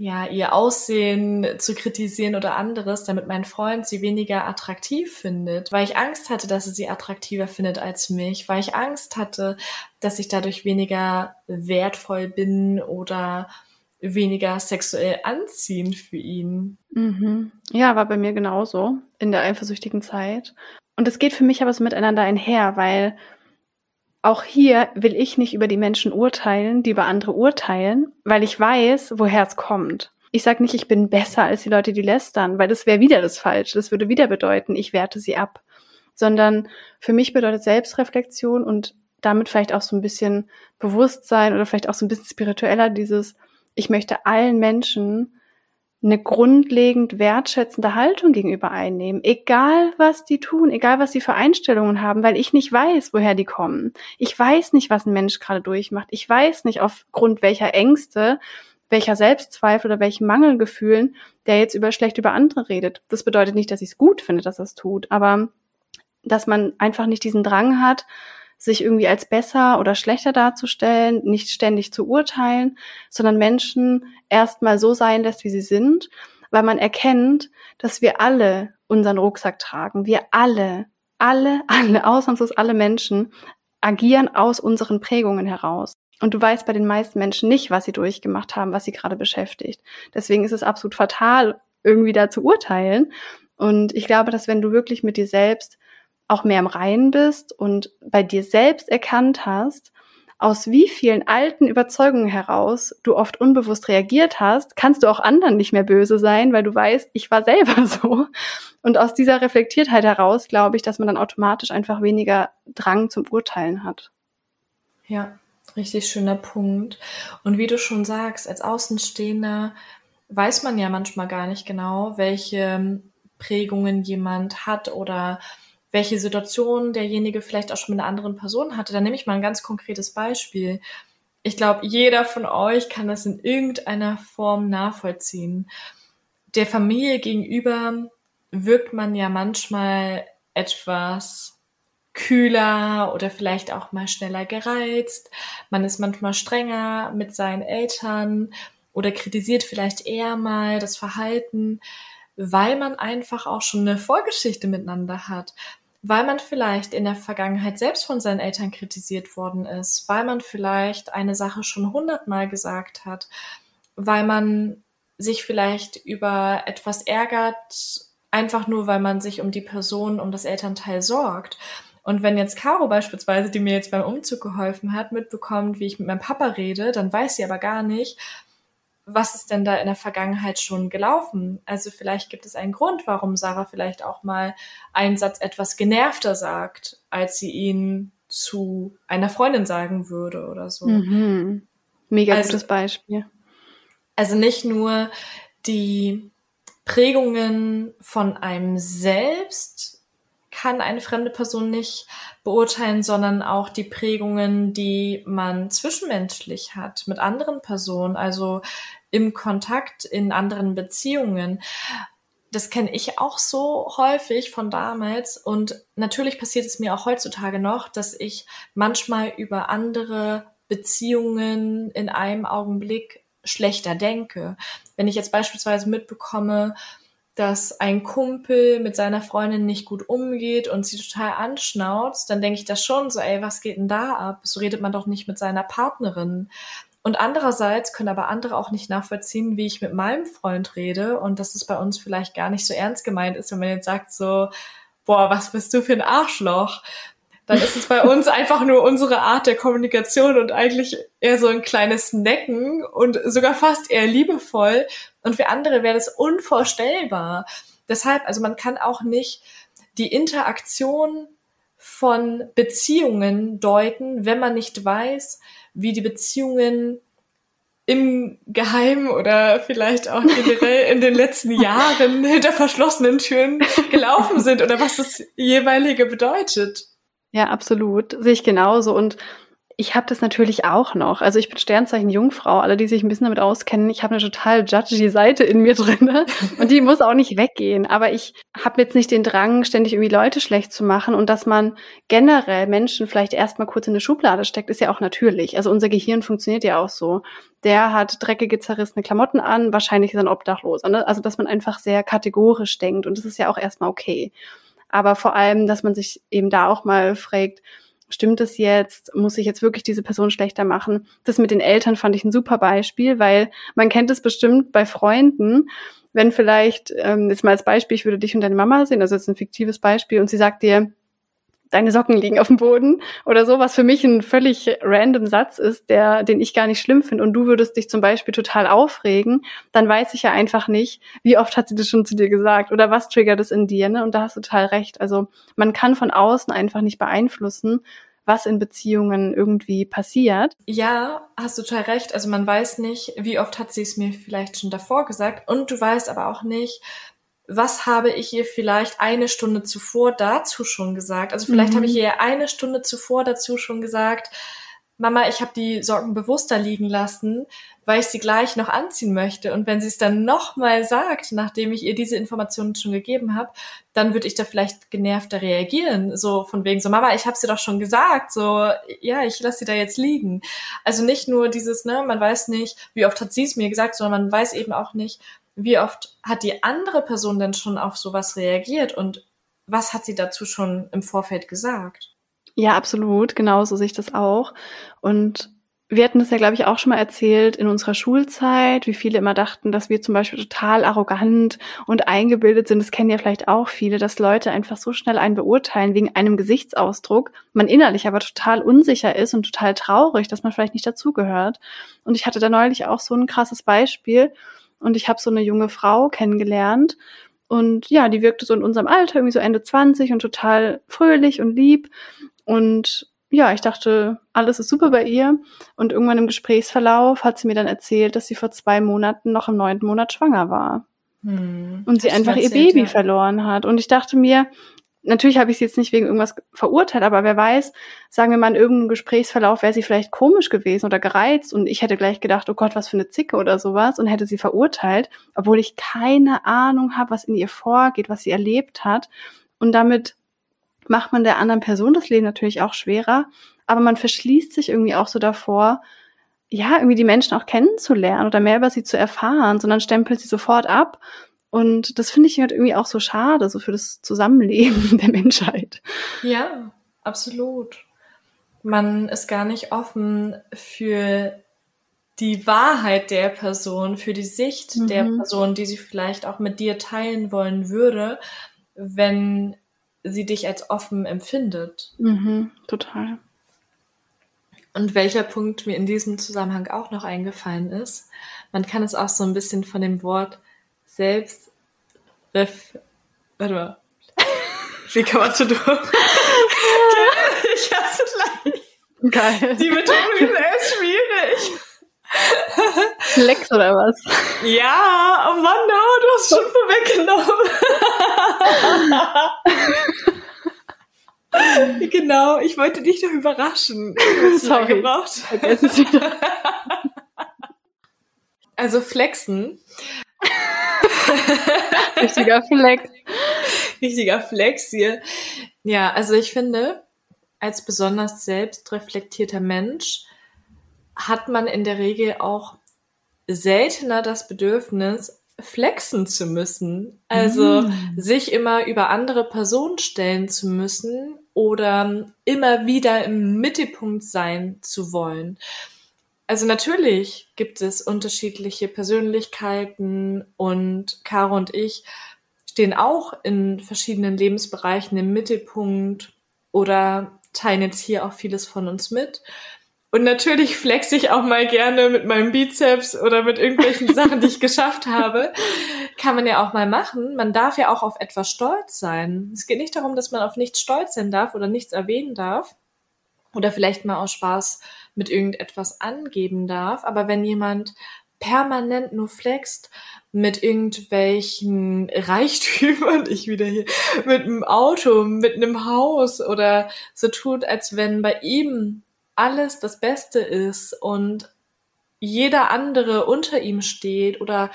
ja, ihr Aussehen zu kritisieren oder anderes, damit mein Freund sie weniger attraktiv findet, weil ich Angst hatte, dass er sie attraktiver findet als mich, weil ich Angst hatte, dass ich dadurch weniger wertvoll bin oder weniger sexuell anziehend für ihn. Mhm. Ja, war bei mir genauso in der eifersüchtigen Zeit. Und es geht für mich aber so miteinander einher, weil auch hier will ich nicht über die Menschen urteilen, die über andere urteilen, weil ich weiß, woher es kommt. Ich sage nicht, ich bin besser als die Leute, die lästern, weil das wäre wieder das Falsche. Das würde wieder bedeuten, ich werte sie ab. Sondern für mich bedeutet Selbstreflexion und damit vielleicht auch so ein bisschen Bewusstsein oder vielleicht auch so ein bisschen spiritueller dieses, ich möchte allen Menschen eine grundlegend wertschätzende Haltung gegenüber einnehmen, egal was die tun, egal was sie für Einstellungen haben, weil ich nicht weiß, woher die kommen. Ich weiß nicht, was ein Mensch gerade durchmacht. Ich weiß nicht, aufgrund welcher Ängste, welcher Selbstzweifel oder welchen Mangelgefühlen der jetzt über schlecht über andere redet. Das bedeutet nicht, dass ich es gut finde, dass er es tut, aber dass man einfach nicht diesen Drang hat, sich irgendwie als besser oder schlechter darzustellen, nicht ständig zu urteilen, sondern Menschen erstmal so sein lässt, wie sie sind, weil man erkennt, dass wir alle unseren Rucksack tragen. Wir alle, alle, alle, ausnahmslos alle Menschen agieren aus unseren Prägungen heraus. Und du weißt bei den meisten Menschen nicht, was sie durchgemacht haben, was sie gerade beschäftigt. Deswegen ist es absolut fatal, irgendwie da zu urteilen. Und ich glaube, dass wenn du wirklich mit dir selbst auch mehr im Reinen bist und bei dir selbst erkannt hast, aus wie vielen alten Überzeugungen heraus du oft unbewusst reagiert hast, kannst du auch anderen nicht mehr böse sein, weil du weißt, ich war selber [LAUGHS] so. Und aus dieser Reflektiertheit heraus glaube ich, dass man dann automatisch einfach weniger Drang zum Urteilen hat. Ja, richtig schöner Punkt. Und wie du schon sagst, als Außenstehender weiß man ja manchmal gar nicht genau, welche Prägungen jemand hat oder welche Situation derjenige vielleicht auch schon mit einer anderen Person hatte. Da nehme ich mal ein ganz konkretes Beispiel. Ich glaube, jeder von euch kann das in irgendeiner Form nachvollziehen. Der Familie gegenüber wirkt man ja manchmal etwas kühler oder vielleicht auch mal schneller gereizt. Man ist manchmal strenger mit seinen Eltern oder kritisiert vielleicht eher mal das Verhalten weil man einfach auch schon eine Vorgeschichte miteinander hat, weil man vielleicht in der Vergangenheit selbst von seinen Eltern kritisiert worden ist, weil man vielleicht eine Sache schon hundertmal gesagt hat, weil man sich vielleicht über etwas ärgert, einfach nur weil man sich um die Person, um das Elternteil sorgt. Und wenn jetzt Caro beispielsweise, die mir jetzt beim Umzug geholfen hat, mitbekommt, wie ich mit meinem Papa rede, dann weiß sie aber gar nicht, was ist denn da in der Vergangenheit schon gelaufen? Also vielleicht gibt es einen Grund, warum Sarah vielleicht auch mal einen Satz etwas genervter sagt, als sie ihn zu einer Freundin sagen würde oder so. Mhm. Mega also, gutes Beispiel. Also nicht nur die Prägungen von einem selbst kann eine fremde Person nicht beurteilen, sondern auch die Prägungen, die man zwischenmenschlich hat mit anderen Personen, also im Kontakt, in anderen Beziehungen. Das kenne ich auch so häufig von damals und natürlich passiert es mir auch heutzutage noch, dass ich manchmal über andere Beziehungen in einem Augenblick schlechter denke. Wenn ich jetzt beispielsweise mitbekomme, dass ein Kumpel mit seiner Freundin nicht gut umgeht und sie total anschnauzt, dann denke ich das schon so, ey, was geht denn da ab? So redet man doch nicht mit seiner Partnerin. Und andererseits können aber andere auch nicht nachvollziehen, wie ich mit meinem Freund rede und dass es bei uns vielleicht gar nicht so ernst gemeint ist, wenn man jetzt sagt so, boah, was bist du für ein Arschloch? dann ist es bei uns [LAUGHS] einfach nur unsere Art der Kommunikation und eigentlich eher so ein kleines Necken und sogar fast eher liebevoll. Und für andere wäre das unvorstellbar. Deshalb, also man kann auch nicht die Interaktion von Beziehungen deuten, wenn man nicht weiß, wie die Beziehungen im Geheimen oder vielleicht auch generell in den letzten [LAUGHS] Jahren hinter verschlossenen Türen gelaufen sind oder was das jeweilige bedeutet. Ja, absolut. Sehe ich genauso. Und ich habe das natürlich auch noch. Also ich bin Sternzeichen Jungfrau. Alle, die sich ein bisschen damit auskennen, ich habe eine total judgy Seite in mir drin [LAUGHS] und die muss auch nicht weggehen. Aber ich habe jetzt nicht den Drang, ständig irgendwie Leute schlecht zu machen und dass man generell Menschen vielleicht erstmal kurz in eine Schublade steckt, ist ja auch natürlich. Also unser Gehirn funktioniert ja auch so. Der hat dreckige, zerrissene Klamotten an, wahrscheinlich ist er ein Obdachloser. Ne? Also dass man einfach sehr kategorisch denkt und das ist ja auch erstmal okay aber vor allem, dass man sich eben da auch mal fragt, stimmt es jetzt? Muss ich jetzt wirklich diese Person schlechter machen? Das mit den Eltern fand ich ein super Beispiel, weil man kennt es bestimmt bei Freunden, wenn vielleicht, ähm, jetzt mal als Beispiel, ich würde dich und deine Mama sehen, also jetzt ein fiktives Beispiel, und sie sagt dir, deine Socken liegen auf dem Boden oder so, was für mich ein völlig random Satz ist, der, den ich gar nicht schlimm finde und du würdest dich zum Beispiel total aufregen, dann weiß ich ja einfach nicht, wie oft hat sie das schon zu dir gesagt oder was triggert es in dir, ne? Und da hast du total recht. Also man kann von außen einfach nicht beeinflussen, was in Beziehungen irgendwie passiert. Ja, hast du total recht. Also man weiß nicht, wie oft hat sie es mir vielleicht schon davor gesagt und du weißt aber auch nicht, was habe ich ihr vielleicht eine Stunde zuvor dazu schon gesagt? Also vielleicht mhm. habe ich mhm. ihr eine Stunde zuvor dazu schon gesagt, Mama, ich habe die Socken bewusster liegen lassen, weil ich sie gleich noch anziehen möchte. Und wenn sie es dann nochmal sagt, nachdem ich ihr diese Informationen schon gegeben habe, dann würde ich da vielleicht genervter reagieren. So von wegen so, Mama, ich habe sie doch schon gesagt. So, ja, ich lasse sie da jetzt liegen. Also nicht nur dieses, ne, man weiß nicht, wie oft hat sie es mir gesagt, sondern man weiß eben auch nicht, wie oft hat die andere Person denn schon auf sowas reagiert und was hat sie dazu schon im Vorfeld gesagt? Ja, absolut. Genauso sehe ich das auch. Und wir hatten das ja, glaube ich, auch schon mal erzählt in unserer Schulzeit, wie viele immer dachten, dass wir zum Beispiel total arrogant und eingebildet sind. Das kennen ja vielleicht auch viele, dass Leute einfach so schnell einen beurteilen wegen einem Gesichtsausdruck, man innerlich aber total unsicher ist und total traurig, dass man vielleicht nicht dazugehört. Und ich hatte da neulich auch so ein krasses Beispiel und ich habe so eine junge Frau kennengelernt und ja, die wirkte so in unserem Alter, irgendwie so Ende 20 und total fröhlich und lieb. Und ja, ich dachte, alles ist super bei ihr. Und irgendwann im Gesprächsverlauf hat sie mir dann erzählt, dass sie vor zwei Monaten noch im neunten Monat schwanger war. Hm, und sie einfach ihr Baby ja. verloren hat. Und ich dachte mir, natürlich habe ich sie jetzt nicht wegen irgendwas verurteilt, aber wer weiß, sagen wir mal in irgendeinem Gesprächsverlauf wäre sie vielleicht komisch gewesen oder gereizt und ich hätte gleich gedacht, oh Gott, was für eine Zicke oder sowas und hätte sie verurteilt, obwohl ich keine Ahnung habe, was in ihr vorgeht, was sie erlebt hat. Und damit macht man der anderen Person das Leben natürlich auch schwerer, aber man verschließt sich irgendwie auch so davor, ja, irgendwie die Menschen auch kennenzulernen oder mehr über sie zu erfahren, sondern stempelt sie sofort ab und das finde ich halt irgendwie auch so schade, so für das Zusammenleben [LAUGHS] der Menschheit. Ja, absolut. Man ist gar nicht offen für die Wahrheit der Person, für die Sicht mhm. der Person, die sie vielleicht auch mit dir teilen wollen würde, wenn sie dich als offen empfindet. Mhm, total. Und welcher Punkt mir in diesem Zusammenhang auch noch eingefallen ist, man kann es auch so ein bisschen von dem Wort selbst ref warte mal. [LAUGHS] Wie kann man zu tun? ich hasse gleich. Geil. Die Betonung ist echt schwierig. Lex oder was? Ja, oh Mann, no, du hast schon vorweggenommen. [LAUGHS] genau, ich wollte dich doch überraschen. Sorry. Gebraucht. Vergessen Sie das. [LAUGHS] Also flexen. Richtiger Flex. Richtiger Flex hier. Ja, also ich finde, als besonders selbstreflektierter Mensch hat man in der Regel auch seltener das Bedürfnis, flexen zu müssen. Also Mm. sich immer über andere Personen stellen zu müssen oder immer wieder im Mittelpunkt sein zu wollen. Also natürlich gibt es unterschiedliche Persönlichkeiten und Caro und ich stehen auch in verschiedenen Lebensbereichen im Mittelpunkt oder teilen jetzt hier auch vieles von uns mit. Und natürlich flex ich auch mal gerne mit meinem Bizeps oder mit irgendwelchen [LAUGHS] Sachen, die ich geschafft habe. Kann man ja auch mal machen. Man darf ja auch auf etwas stolz sein. Es geht nicht darum, dass man auf nichts stolz sein darf oder nichts erwähnen darf. Oder vielleicht mal aus Spaß mit irgendetwas angeben darf. Aber wenn jemand permanent nur flext mit irgendwelchen Reichtümern, [LAUGHS] ich wieder hier, mit einem Auto, mit einem Haus oder so tut, als wenn bei ihm alles das Beste ist und jeder andere unter ihm steht oder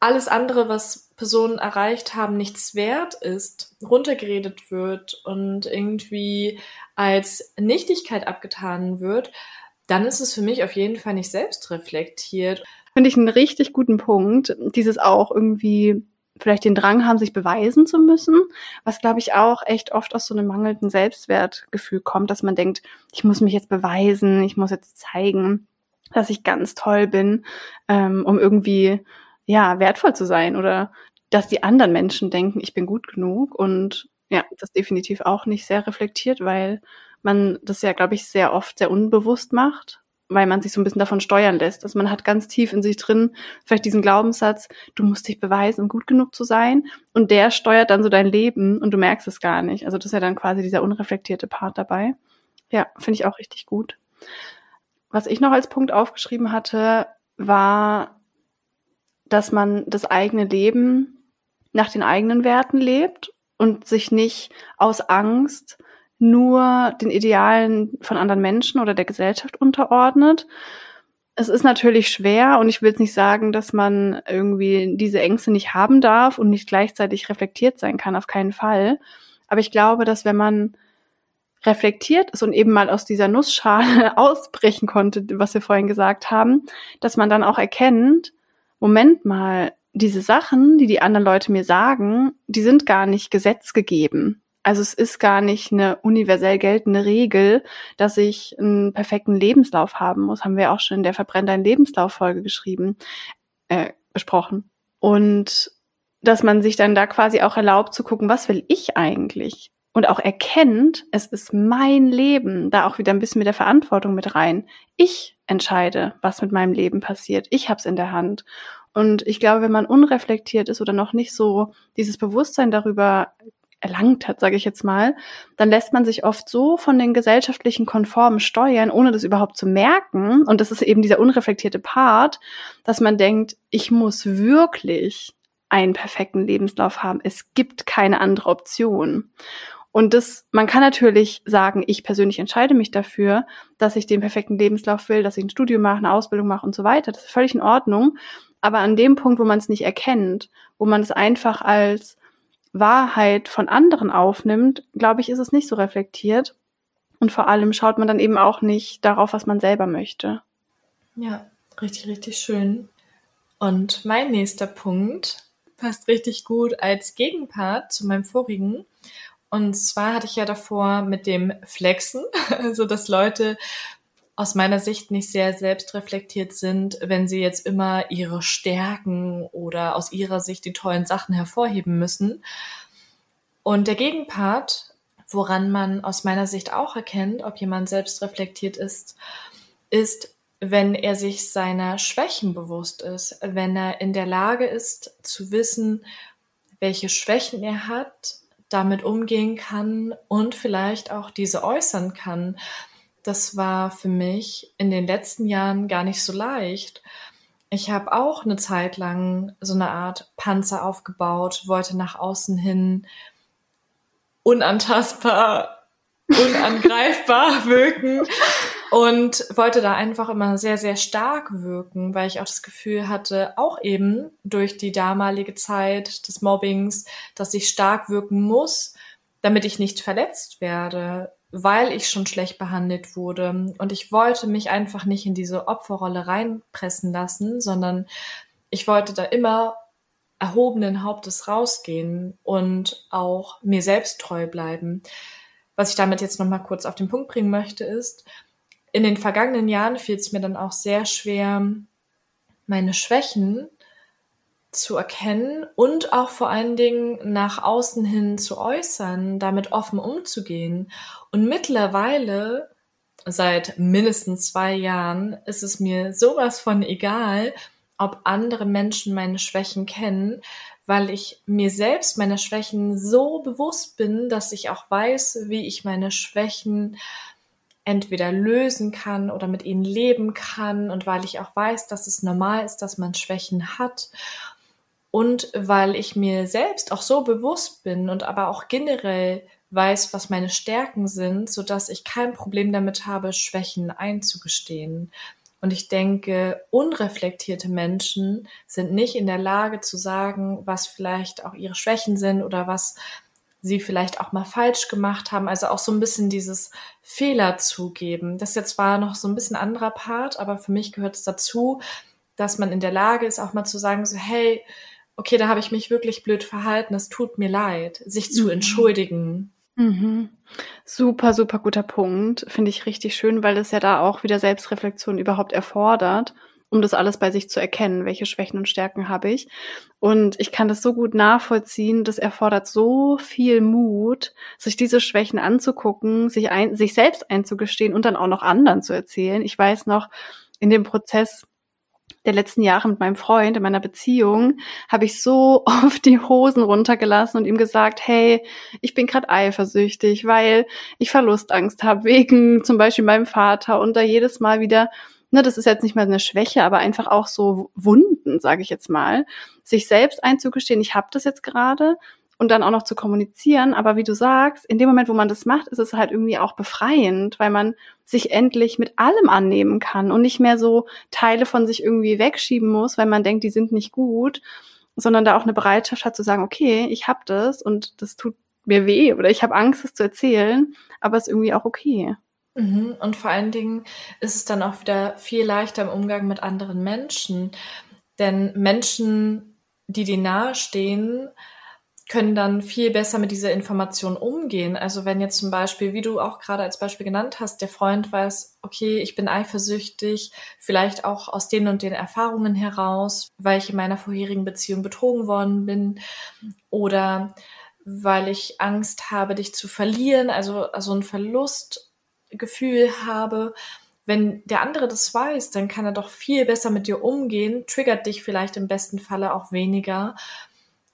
alles andere, was Personen erreicht haben, nichts wert ist, runtergeredet wird und irgendwie als Nichtigkeit abgetan wird, dann ist es für mich auf jeden Fall nicht selbstreflektiert. Finde ich einen richtig guten Punkt. Dieses auch irgendwie vielleicht den Drang haben, sich beweisen zu müssen, was glaube ich auch echt oft aus so einem mangelnden Selbstwertgefühl kommt, dass man denkt, ich muss mich jetzt beweisen, ich muss jetzt zeigen, dass ich ganz toll bin, ähm, um irgendwie ja wertvoll zu sein oder dass die anderen Menschen denken, ich bin gut genug und ja, das definitiv auch nicht sehr reflektiert, weil man das ja, glaube ich, sehr oft sehr unbewusst macht, weil man sich so ein bisschen davon steuern lässt. Also man hat ganz tief in sich drin vielleicht diesen Glaubenssatz, du musst dich beweisen, um gut genug zu sein. Und der steuert dann so dein Leben und du merkst es gar nicht. Also das ist ja dann quasi dieser unreflektierte Part dabei. Ja, finde ich auch richtig gut. Was ich noch als Punkt aufgeschrieben hatte, war, dass man das eigene Leben nach den eigenen Werten lebt und sich nicht aus Angst nur den Idealen von anderen Menschen oder der Gesellschaft unterordnet. Es ist natürlich schwer und ich will jetzt nicht sagen, dass man irgendwie diese Ängste nicht haben darf und nicht gleichzeitig reflektiert sein kann, auf keinen Fall. Aber ich glaube, dass wenn man reflektiert ist und eben mal aus dieser Nussschale [LAUGHS] ausbrechen konnte, was wir vorhin gesagt haben, dass man dann auch erkennt, Moment mal, diese Sachen, die die anderen Leute mir sagen, die sind gar nicht gesetzgegeben. Also es ist gar nicht eine universell geltende Regel, dass ich einen perfekten Lebenslauf haben muss. Haben wir auch schon in der Verbrenn dein Lebenslauf-Folge geschrieben, äh, besprochen. Und dass man sich dann da quasi auch erlaubt zu gucken, was will ich eigentlich? Und auch erkennt, es ist mein Leben, da auch wieder ein bisschen mit der Verantwortung mit rein. Ich entscheide, was mit meinem Leben passiert. Ich habe es in der Hand. Und ich glaube, wenn man unreflektiert ist oder noch nicht so dieses Bewusstsein darüber erlangt hat, sage ich jetzt mal, dann lässt man sich oft so von den gesellschaftlichen Konformen steuern, ohne das überhaupt zu merken. Und das ist eben dieser unreflektierte Part, dass man denkt, ich muss wirklich einen perfekten Lebenslauf haben. Es gibt keine andere Option. Und das, man kann natürlich sagen, ich persönlich entscheide mich dafür, dass ich den perfekten Lebenslauf will, dass ich ein Studium mache, eine Ausbildung mache und so weiter. Das ist völlig in Ordnung. Aber an dem Punkt, wo man es nicht erkennt, wo man es einfach als Wahrheit von anderen aufnimmt, glaube ich, ist es nicht so reflektiert. Und vor allem schaut man dann eben auch nicht darauf, was man selber möchte. Ja, richtig, richtig schön. Und mein nächster Punkt passt richtig gut als Gegenpart zu meinem vorigen. Und zwar hatte ich ja davor mit dem Flexen, [LAUGHS] also dass Leute aus meiner Sicht nicht sehr selbstreflektiert sind, wenn sie jetzt immer ihre Stärken oder aus ihrer Sicht die tollen Sachen hervorheben müssen. Und der Gegenpart, woran man aus meiner Sicht auch erkennt, ob jemand selbstreflektiert ist, ist, wenn er sich seiner Schwächen bewusst ist, wenn er in der Lage ist zu wissen, welche Schwächen er hat, damit umgehen kann und vielleicht auch diese äußern kann. Das war für mich in den letzten Jahren gar nicht so leicht. Ich habe auch eine Zeit lang so eine Art Panzer aufgebaut, wollte nach außen hin unantastbar, [LAUGHS] unangreifbar wirken und wollte da einfach immer sehr, sehr stark wirken, weil ich auch das Gefühl hatte, auch eben durch die damalige Zeit des Mobbings, dass ich stark wirken muss, damit ich nicht verletzt werde, weil ich schon schlecht behandelt wurde. Und ich wollte mich einfach nicht in diese Opferrolle reinpressen lassen, sondern ich wollte da immer erhobenen Hauptes rausgehen und auch mir selbst treu bleiben. Was ich damit jetzt nochmal kurz auf den Punkt bringen möchte, ist, in den vergangenen Jahren fiel es mir dann auch sehr schwer, meine Schwächen zu erkennen und auch vor allen Dingen nach außen hin zu äußern, damit offen umzugehen. Und mittlerweile, seit mindestens zwei Jahren, ist es mir sowas von egal, ob andere Menschen meine Schwächen kennen, weil ich mir selbst meiner Schwächen so bewusst bin, dass ich auch weiß, wie ich meine Schwächen entweder lösen kann oder mit ihnen leben kann und weil ich auch weiß, dass es normal ist, dass man Schwächen hat und weil ich mir selbst auch so bewusst bin und aber auch generell weiß, was meine Stärken sind, so dass ich kein Problem damit habe, Schwächen einzugestehen. Und ich denke, unreflektierte Menschen sind nicht in der Lage zu sagen, was vielleicht auch ihre Schwächen sind oder was sie vielleicht auch mal falsch gemacht haben. Also auch so ein bisschen dieses Fehler zugeben. Das ist jetzt zwar noch so ein bisschen anderer Part, aber für mich gehört es dazu, dass man in der Lage ist, auch mal zu sagen, so, hey, okay, da habe ich mich wirklich blöd verhalten, es tut mir leid, sich zu mhm. entschuldigen. Mhm. Super, super guter Punkt. Finde ich richtig schön, weil es ja da auch wieder Selbstreflexion überhaupt erfordert, um das alles bei sich zu erkennen, welche Schwächen und Stärken habe ich. Und ich kann das so gut nachvollziehen, das erfordert so viel Mut, sich diese Schwächen anzugucken, sich, ein, sich selbst einzugestehen und dann auch noch anderen zu erzählen. Ich weiß noch, in dem Prozess der letzten Jahre mit meinem Freund in meiner Beziehung habe ich so [LAUGHS] oft die Hosen runtergelassen und ihm gesagt, hey, ich bin gerade eifersüchtig, weil ich Verlustangst habe wegen zum Beispiel meinem Vater und da jedes Mal wieder, ne, das ist jetzt nicht mal eine Schwäche, aber einfach auch so Wunden, sage ich jetzt mal, sich selbst einzugestehen, ich habe das jetzt gerade und dann auch noch zu kommunizieren. Aber wie du sagst, in dem Moment, wo man das macht, ist es halt irgendwie auch befreiend, weil man sich endlich mit allem annehmen kann und nicht mehr so Teile von sich irgendwie wegschieben muss, weil man denkt, die sind nicht gut, sondern da auch eine Bereitschaft hat zu sagen, okay, ich habe das und das tut mir weh oder ich habe Angst, es zu erzählen, aber es ist irgendwie auch okay. Mhm. Und vor allen Dingen ist es dann auch wieder viel leichter im Umgang mit anderen Menschen. Denn Menschen, die dir nahestehen, können dann viel besser mit dieser Information umgehen. Also wenn jetzt zum Beispiel, wie du auch gerade als Beispiel genannt hast, der Freund weiß, okay, ich bin eifersüchtig, vielleicht auch aus den und den Erfahrungen heraus, weil ich in meiner vorherigen Beziehung betrogen worden bin oder weil ich Angst habe, dich zu verlieren, also, also ein Verlustgefühl habe. Wenn der andere das weiß, dann kann er doch viel besser mit dir umgehen, triggert dich vielleicht im besten Falle auch weniger.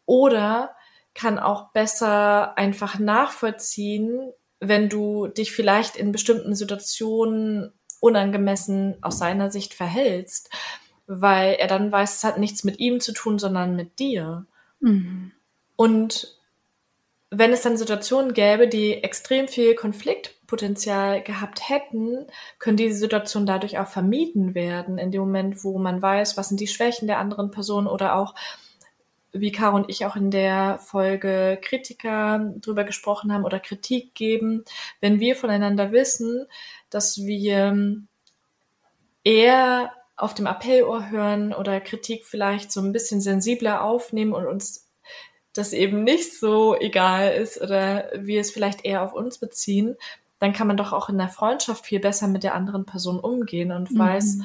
Oder kann auch besser einfach nachvollziehen, wenn du dich vielleicht in bestimmten Situationen unangemessen aus seiner Sicht verhältst, weil er dann weiß, es hat nichts mit ihm zu tun, sondern mit dir. Mhm. Und wenn es dann Situationen gäbe, die extrem viel Konfliktpotenzial gehabt hätten, können diese Situationen dadurch auch vermieden werden, in dem Moment, wo man weiß, was sind die Schwächen der anderen Person oder auch wie Caro und ich auch in der Folge Kritiker drüber gesprochen haben oder Kritik geben, wenn wir voneinander wissen, dass wir eher auf dem Appellohr hören oder Kritik vielleicht so ein bisschen sensibler aufnehmen und uns das eben nicht so egal ist oder wir es vielleicht eher auf uns beziehen, dann kann man doch auch in der Freundschaft viel besser mit der anderen Person umgehen und mhm. weiß,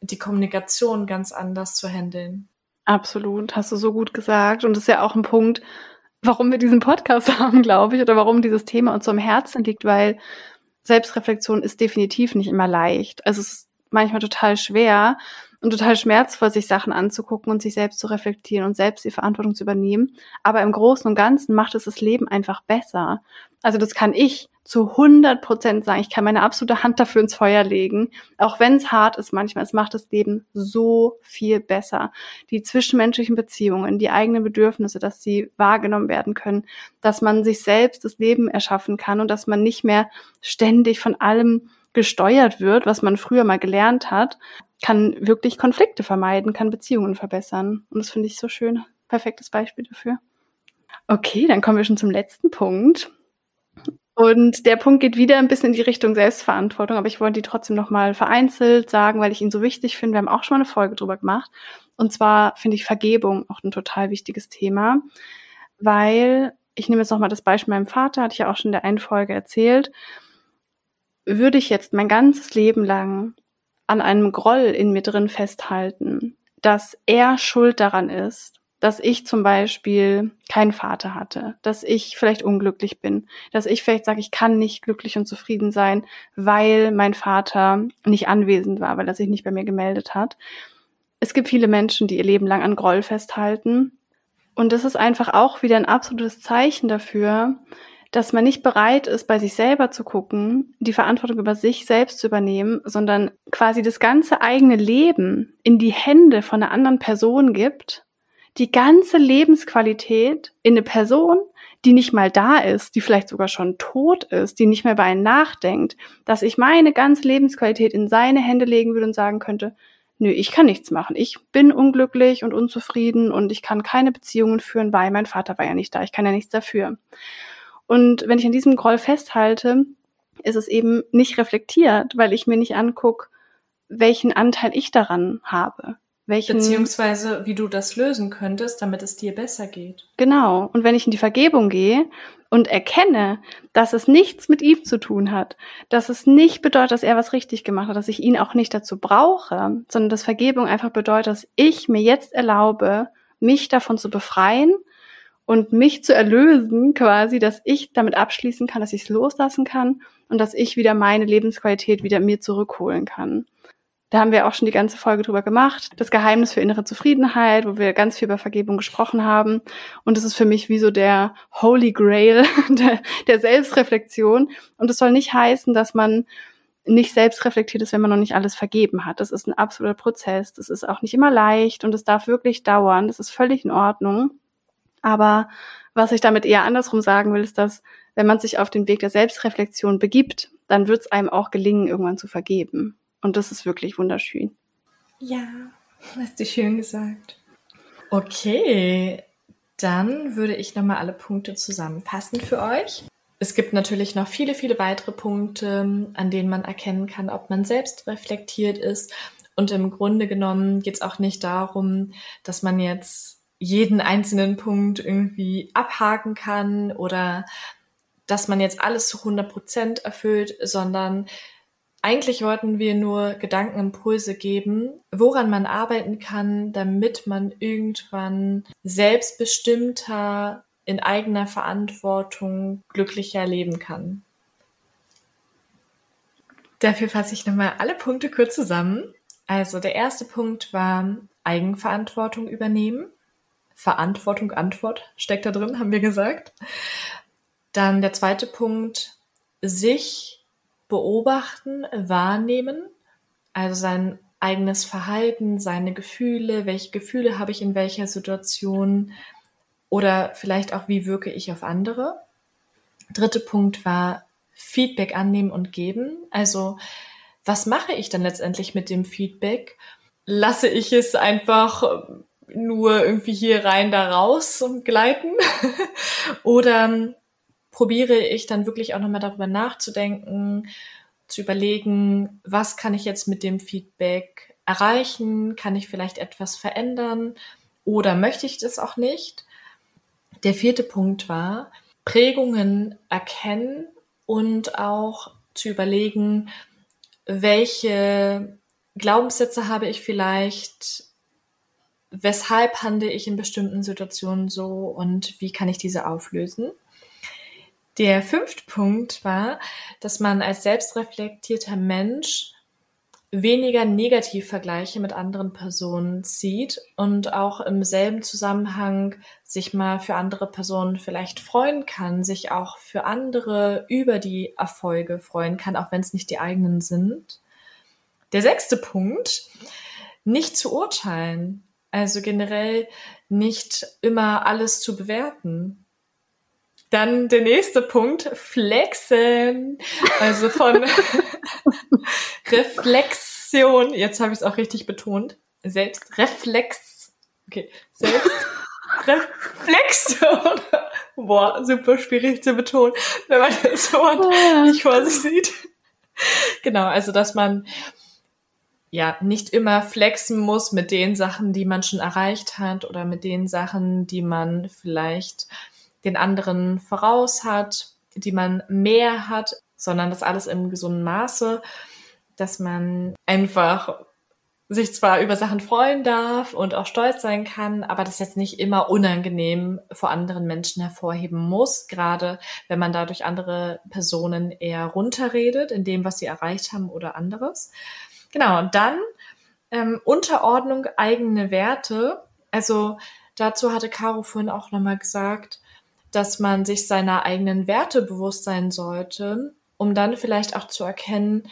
die Kommunikation ganz anders zu handeln. Absolut, hast du so gut gesagt. Und das ist ja auch ein Punkt, warum wir diesen Podcast [LAUGHS] haben, glaube ich, oder warum dieses Thema uns so am Herzen liegt, weil Selbstreflexion ist definitiv nicht immer leicht. Also es ist manchmal total schwer und total schmerzvoll, sich Sachen anzugucken und sich selbst zu reflektieren und selbst die Verantwortung zu übernehmen. Aber im Großen und Ganzen macht es das Leben einfach besser. Also das kann ich zu 100 Prozent sagen, ich kann meine absolute Hand dafür ins Feuer legen, auch wenn es hart ist manchmal. Es macht das Leben so viel besser. Die zwischenmenschlichen Beziehungen, die eigenen Bedürfnisse, dass sie wahrgenommen werden können, dass man sich selbst das Leben erschaffen kann und dass man nicht mehr ständig von allem gesteuert wird, was man früher mal gelernt hat, kann wirklich Konflikte vermeiden, kann Beziehungen verbessern. Und das finde ich so schön. Perfektes Beispiel dafür. Okay, dann kommen wir schon zum letzten Punkt. Und der Punkt geht wieder ein bisschen in die Richtung Selbstverantwortung, aber ich wollte die trotzdem nochmal vereinzelt sagen, weil ich ihn so wichtig finde. Wir haben auch schon mal eine Folge drüber gemacht. Und zwar finde ich Vergebung auch ein total wichtiges Thema, weil ich nehme jetzt nochmal das Beispiel meinem Vater, hatte ich ja auch schon in der einen Folge erzählt. Würde ich jetzt mein ganzes Leben lang an einem Groll in mir drin festhalten, dass er schuld daran ist, dass ich zum Beispiel keinen Vater hatte, dass ich vielleicht unglücklich bin, dass ich vielleicht sage, ich kann nicht glücklich und zufrieden sein, weil mein Vater nicht anwesend war, weil er sich nicht bei mir gemeldet hat. Es gibt viele Menschen, die ihr Leben lang an Groll festhalten. Und das ist einfach auch wieder ein absolutes Zeichen dafür, dass man nicht bereit ist, bei sich selber zu gucken, die Verantwortung über sich selbst zu übernehmen, sondern quasi das ganze eigene Leben in die Hände von einer anderen Person gibt, die ganze Lebensqualität in eine Person, die nicht mal da ist, die vielleicht sogar schon tot ist, die nicht mehr bei einem nachdenkt, dass ich meine ganze Lebensqualität in seine Hände legen würde und sagen könnte, nö, ich kann nichts machen. Ich bin unglücklich und unzufrieden und ich kann keine Beziehungen führen, weil mein Vater war ja nicht da. Ich kann ja nichts dafür. Und wenn ich an diesem Groll festhalte, ist es eben nicht reflektiert, weil ich mir nicht angucke, welchen Anteil ich daran habe. Welchen, Beziehungsweise, wie du das lösen könntest, damit es dir besser geht. Genau. Und wenn ich in die Vergebung gehe und erkenne, dass es nichts mit ihm zu tun hat, dass es nicht bedeutet, dass er was richtig gemacht hat, dass ich ihn auch nicht dazu brauche, sondern dass Vergebung einfach bedeutet, dass ich mir jetzt erlaube, mich davon zu befreien und mich zu erlösen, quasi, dass ich damit abschließen kann, dass ich es loslassen kann und dass ich wieder meine Lebensqualität wieder mir zurückholen kann. Da haben wir auch schon die ganze Folge drüber gemacht. Das Geheimnis für innere Zufriedenheit, wo wir ganz viel über Vergebung gesprochen haben. Und das ist für mich wie so der Holy Grail [LAUGHS] der, der Selbstreflexion. Und es soll nicht heißen, dass man nicht selbst reflektiert ist, wenn man noch nicht alles vergeben hat. Das ist ein absoluter Prozess. Das ist auch nicht immer leicht und es darf wirklich dauern. Das ist völlig in Ordnung. Aber was ich damit eher andersrum sagen will, ist, dass wenn man sich auf den Weg der Selbstreflexion begibt, dann wird es einem auch gelingen, irgendwann zu vergeben. Und das ist wirklich wunderschön. Ja, hast du schön gesagt. Okay, dann würde ich nochmal alle Punkte zusammenfassen für euch. Es gibt natürlich noch viele, viele weitere Punkte, an denen man erkennen kann, ob man selbst reflektiert ist. Und im Grunde genommen geht es auch nicht darum, dass man jetzt jeden einzelnen Punkt irgendwie abhaken kann oder dass man jetzt alles zu 100 Prozent erfüllt, sondern eigentlich wollten wir nur Gedankenimpulse geben, woran man arbeiten kann, damit man irgendwann selbstbestimmter in eigener Verantwortung glücklicher leben kann. Dafür fasse ich nochmal alle Punkte kurz zusammen. Also der erste Punkt war Eigenverantwortung übernehmen. Verantwortung, Antwort steckt da drin, haben wir gesagt. Dann der zweite Punkt, sich beobachten, wahrnehmen, also sein eigenes Verhalten, seine Gefühle, welche Gefühle habe ich in welcher Situation oder vielleicht auch, wie wirke ich auf andere. Dritte Punkt war Feedback annehmen und geben. Also, was mache ich dann letztendlich mit dem Feedback? Lasse ich es einfach nur irgendwie hier rein, da raus und gleiten? [LAUGHS] Oder ähm, probiere ich dann wirklich auch nochmal darüber nachzudenken, zu überlegen, was kann ich jetzt mit dem Feedback erreichen? Kann ich vielleicht etwas verändern? Oder möchte ich das auch nicht? Der vierte Punkt war, Prägungen erkennen und auch zu überlegen, welche Glaubenssätze habe ich vielleicht, weshalb handle ich in bestimmten Situationen so und wie kann ich diese auflösen. Der fünfte Punkt war, dass man als selbstreflektierter Mensch weniger Negativvergleiche mit anderen Personen zieht und auch im selben Zusammenhang sich mal für andere Personen vielleicht freuen kann, sich auch für andere über die Erfolge freuen kann, auch wenn es nicht die eigenen sind. Der sechste Punkt, nicht zu urteilen, also generell nicht immer alles zu bewerten. Dann der nächste Punkt, flexen. Also von [LAUGHS] Reflexion, jetzt habe ich es auch richtig betont, Selbstreflex. Okay, Selbstreflexion. [LAUGHS] Boah, super schwierig zu betonen, wenn man das Wort nicht vor sich sieht. Genau, also dass man ja nicht immer flexen muss mit den Sachen, die man schon erreicht hat oder mit den Sachen, die man vielleicht den anderen voraus hat, die man mehr hat, sondern das alles im gesunden Maße, dass man einfach sich zwar über Sachen freuen darf und auch stolz sein kann, aber das jetzt nicht immer unangenehm vor anderen Menschen hervorheben muss, gerade wenn man dadurch andere Personen eher runterredet in dem, was sie erreicht haben oder anderes. Genau, dann ähm, Unterordnung eigene Werte. Also dazu hatte Caro vorhin auch nochmal gesagt, dass man sich seiner eigenen Werte bewusst sein sollte, um dann vielleicht auch zu erkennen,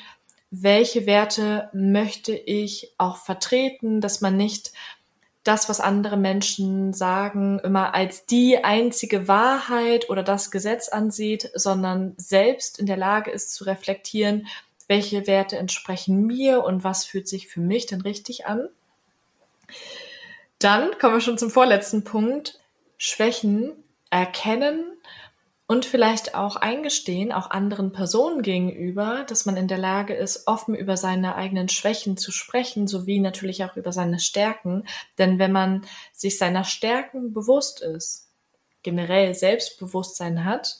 welche Werte möchte ich auch vertreten, dass man nicht das, was andere Menschen sagen, immer als die einzige Wahrheit oder das Gesetz ansieht, sondern selbst in der Lage ist zu reflektieren, welche Werte entsprechen mir und was fühlt sich für mich denn richtig an. Dann kommen wir schon zum vorletzten Punkt. Schwächen erkennen und vielleicht auch eingestehen, auch anderen Personen gegenüber, dass man in der Lage ist, offen über seine eigenen Schwächen zu sprechen, sowie natürlich auch über seine Stärken. Denn wenn man sich seiner Stärken bewusst ist, generell Selbstbewusstsein hat,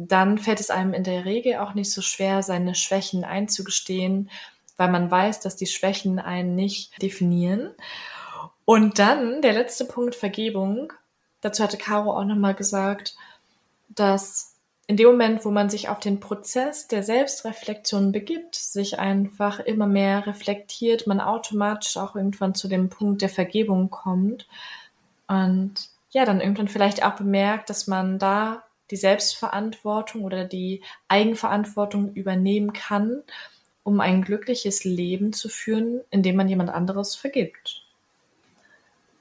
dann fällt es einem in der Regel auch nicht so schwer, seine Schwächen einzugestehen, weil man weiß, dass die Schwächen einen nicht definieren. Und dann der letzte Punkt Vergebung. Dazu hatte Caro auch nochmal gesagt, dass in dem Moment, wo man sich auf den Prozess der Selbstreflexion begibt, sich einfach immer mehr reflektiert, man automatisch auch irgendwann zu dem Punkt der Vergebung kommt und ja, dann irgendwann vielleicht auch bemerkt, dass man da die Selbstverantwortung oder die Eigenverantwortung übernehmen kann, um ein glückliches Leben zu führen, indem man jemand anderes vergibt.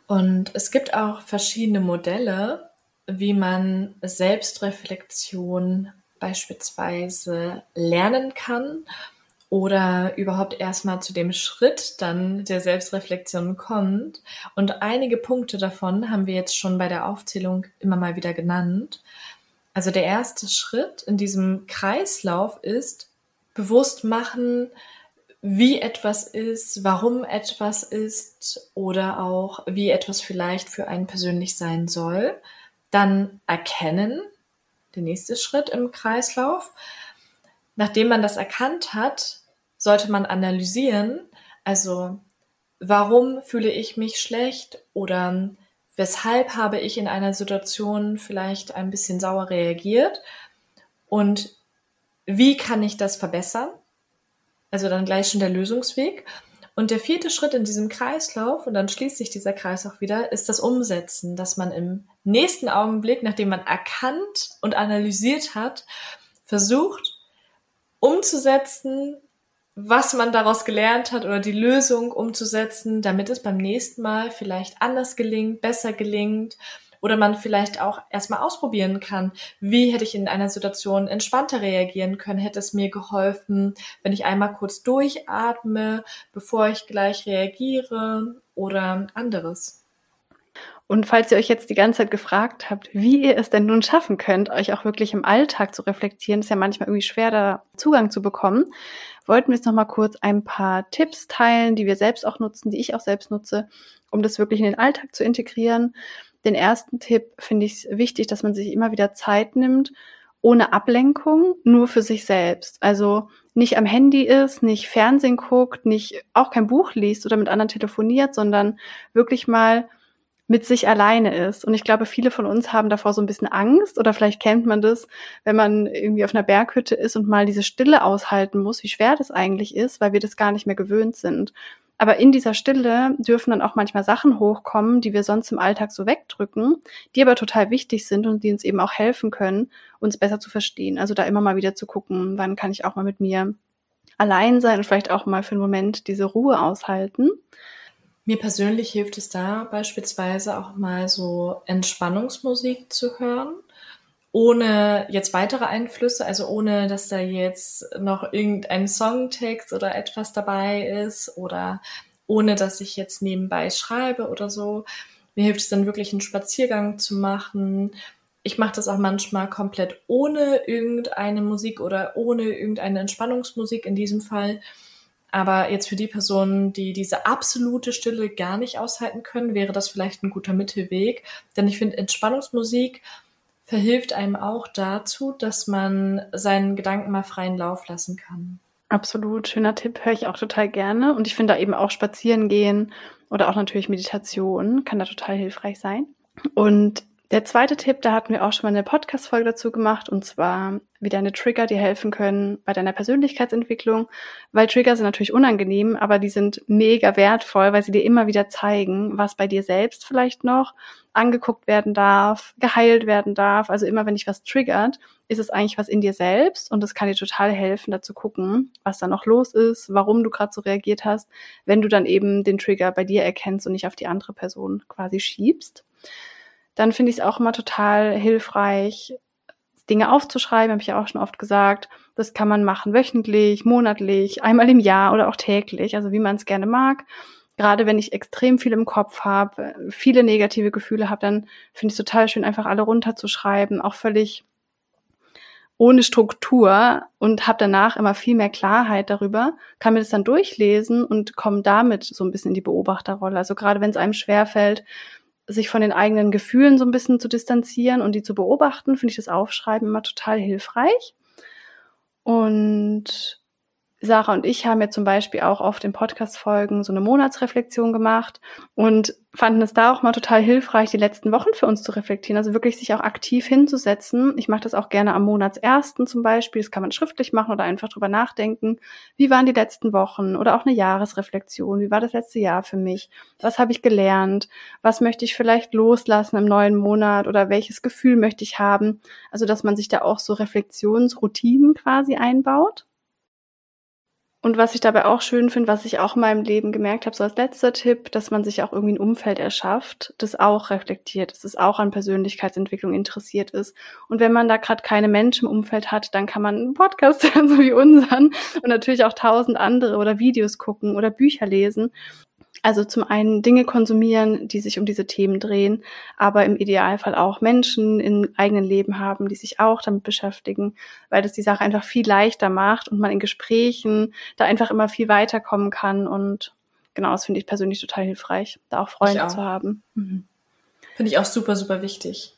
Und es gibt auch verschiedene Modelle, wie man Selbstreflexion beispielsweise lernen kann oder überhaupt erstmal zu dem Schritt dann der Selbstreflexion kommt. Und einige Punkte davon haben wir jetzt schon bei der Aufzählung immer mal wieder genannt. Also der erste Schritt in diesem Kreislauf ist bewusst machen, wie etwas ist, warum etwas ist oder auch wie etwas vielleicht für einen persönlich sein soll dann erkennen, der nächste Schritt im Kreislauf. Nachdem man das erkannt hat, sollte man analysieren, also warum fühle ich mich schlecht oder weshalb habe ich in einer Situation vielleicht ein bisschen sauer reagiert und wie kann ich das verbessern? Also dann gleich schon der Lösungsweg. Und der vierte Schritt in diesem Kreislauf, und dann schließt sich dieser Kreis auch wieder, ist das Umsetzen, dass man im nächsten Augenblick, nachdem man erkannt und analysiert hat, versucht umzusetzen, was man daraus gelernt hat oder die Lösung umzusetzen, damit es beim nächsten Mal vielleicht anders gelingt, besser gelingt oder man vielleicht auch erstmal ausprobieren kann, wie hätte ich in einer Situation entspannter reagieren können, hätte es mir geholfen, wenn ich einmal kurz durchatme, bevor ich gleich reagiere oder anderes. Und falls ihr euch jetzt die ganze Zeit gefragt habt, wie ihr es denn nun schaffen könnt, euch auch wirklich im Alltag zu reflektieren, ist ja manchmal irgendwie schwer, da Zugang zu bekommen, wollten wir jetzt nochmal kurz ein paar Tipps teilen, die wir selbst auch nutzen, die ich auch selbst nutze, um das wirklich in den Alltag zu integrieren den ersten Tipp finde ich wichtig, dass man sich immer wieder Zeit nimmt, ohne Ablenkung, nur für sich selbst. Also nicht am Handy ist, nicht Fernsehen guckt, nicht auch kein Buch liest oder mit anderen telefoniert, sondern wirklich mal mit sich alleine ist. Und ich glaube, viele von uns haben davor so ein bisschen Angst oder vielleicht kennt man das, wenn man irgendwie auf einer Berghütte ist und mal diese Stille aushalten muss, wie schwer das eigentlich ist, weil wir das gar nicht mehr gewöhnt sind. Aber in dieser Stille dürfen dann auch manchmal Sachen hochkommen, die wir sonst im Alltag so wegdrücken, die aber total wichtig sind und die uns eben auch helfen können, uns besser zu verstehen. Also da immer mal wieder zu gucken, wann kann ich auch mal mit mir allein sein und vielleicht auch mal für einen Moment diese Ruhe aushalten. Mir persönlich hilft es da beispielsweise auch mal so Entspannungsmusik zu hören, ohne jetzt weitere Einflüsse, also ohne dass da jetzt noch irgendein Songtext oder etwas dabei ist oder ohne dass ich jetzt nebenbei schreibe oder so. Mir hilft es dann wirklich einen Spaziergang zu machen. Ich mache das auch manchmal komplett ohne irgendeine Musik oder ohne irgendeine Entspannungsmusik in diesem Fall aber jetzt für die Personen, die diese absolute Stille gar nicht aushalten können, wäre das vielleicht ein guter Mittelweg. Denn ich finde, Entspannungsmusik verhilft einem auch dazu, dass man seinen Gedanken mal freien Lauf lassen kann. Absolut, schöner Tipp, höre ich auch total gerne. Und ich finde da eben auch spazieren gehen oder auch natürlich Meditation kann da total hilfreich sein. Und der zweite Tipp, da hatten wir auch schon mal eine Podcast-Folge dazu gemacht, und zwar, wie deine Trigger dir helfen können bei deiner Persönlichkeitsentwicklung, weil Trigger sind natürlich unangenehm, aber die sind mega wertvoll, weil sie dir immer wieder zeigen, was bei dir selbst vielleicht noch angeguckt werden darf, geheilt werden darf. Also immer, wenn dich was triggert, ist es eigentlich was in dir selbst und das kann dir total helfen, da zu gucken, was da noch los ist, warum du gerade so reagiert hast, wenn du dann eben den Trigger bei dir erkennst und nicht auf die andere Person quasi schiebst dann finde ich es auch immer total hilfreich, Dinge aufzuschreiben, habe ich ja auch schon oft gesagt. Das kann man machen wöchentlich, monatlich, einmal im Jahr oder auch täglich, also wie man es gerne mag. Gerade wenn ich extrem viel im Kopf habe, viele negative Gefühle habe, dann finde ich es total schön, einfach alle runterzuschreiben, auch völlig ohne Struktur und habe danach immer viel mehr Klarheit darüber, kann mir das dann durchlesen und komme damit so ein bisschen in die Beobachterrolle. Also gerade wenn es einem schwerfällt, sich von den eigenen Gefühlen so ein bisschen zu distanzieren und die zu beobachten, finde ich das Aufschreiben immer total hilfreich. Und Sarah und ich haben ja zum Beispiel auch oft in Podcast-Folgen so eine Monatsreflexion gemacht und fanden es da auch mal total hilfreich, die letzten Wochen für uns zu reflektieren. Also wirklich sich auch aktiv hinzusetzen. Ich mache das auch gerne am Monatsersten zum Beispiel. Das kann man schriftlich machen oder einfach drüber nachdenken. Wie waren die letzten Wochen? Oder auch eine Jahresreflexion. Wie war das letzte Jahr für mich? Was habe ich gelernt? Was möchte ich vielleicht loslassen im neuen Monat? Oder welches Gefühl möchte ich haben? Also, dass man sich da auch so Reflexionsroutinen quasi einbaut. Und was ich dabei auch schön finde, was ich auch in meinem Leben gemerkt habe, so als letzter Tipp, dass man sich auch irgendwie ein Umfeld erschafft, das auch reflektiert, dass es auch an Persönlichkeitsentwicklung interessiert ist. Und wenn man da gerade keine Menschen im Umfeld hat, dann kann man einen Podcast [LAUGHS] hören, so wie unseren, und natürlich auch tausend andere oder Videos gucken oder Bücher lesen. Also zum einen Dinge konsumieren, die sich um diese Themen drehen, aber im Idealfall auch Menschen im eigenen Leben haben, die sich auch damit beschäftigen, weil das die Sache einfach viel leichter macht und man in Gesprächen da einfach immer viel weiterkommen kann. Und genau, das finde ich persönlich total hilfreich, da auch Freunde auch. zu haben. Mhm. Finde ich auch super, super wichtig.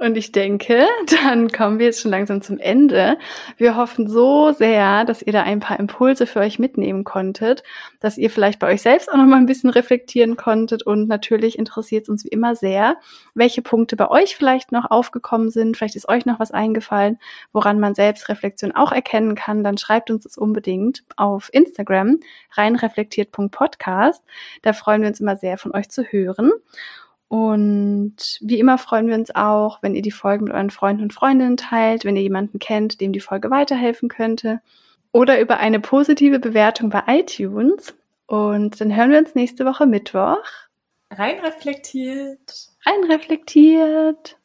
Und ich denke, [LAUGHS] dann kommen wir jetzt schon langsam zum Ende. Wir hoffen so sehr, dass ihr da ein paar Impulse für euch mitnehmen konntet, dass ihr vielleicht bei euch selbst auch noch mal ein bisschen reflektieren konntet. Und natürlich interessiert es uns wie immer sehr, welche Punkte bei euch vielleicht noch aufgekommen sind. Vielleicht ist euch noch was eingefallen, woran man Selbstreflexion auch erkennen kann. Dann schreibt uns das unbedingt auf Instagram reinreflektiert.podcast. Da freuen wir uns immer sehr, von euch zu hören. Und wie immer freuen wir uns auch, wenn ihr die Folge mit euren Freunden und Freundinnen teilt, wenn ihr jemanden kennt, dem die Folge weiterhelfen könnte. Oder über eine positive Bewertung bei iTunes. Und dann hören wir uns nächste Woche Mittwoch. Rein reflektiert. Rein reflektiert.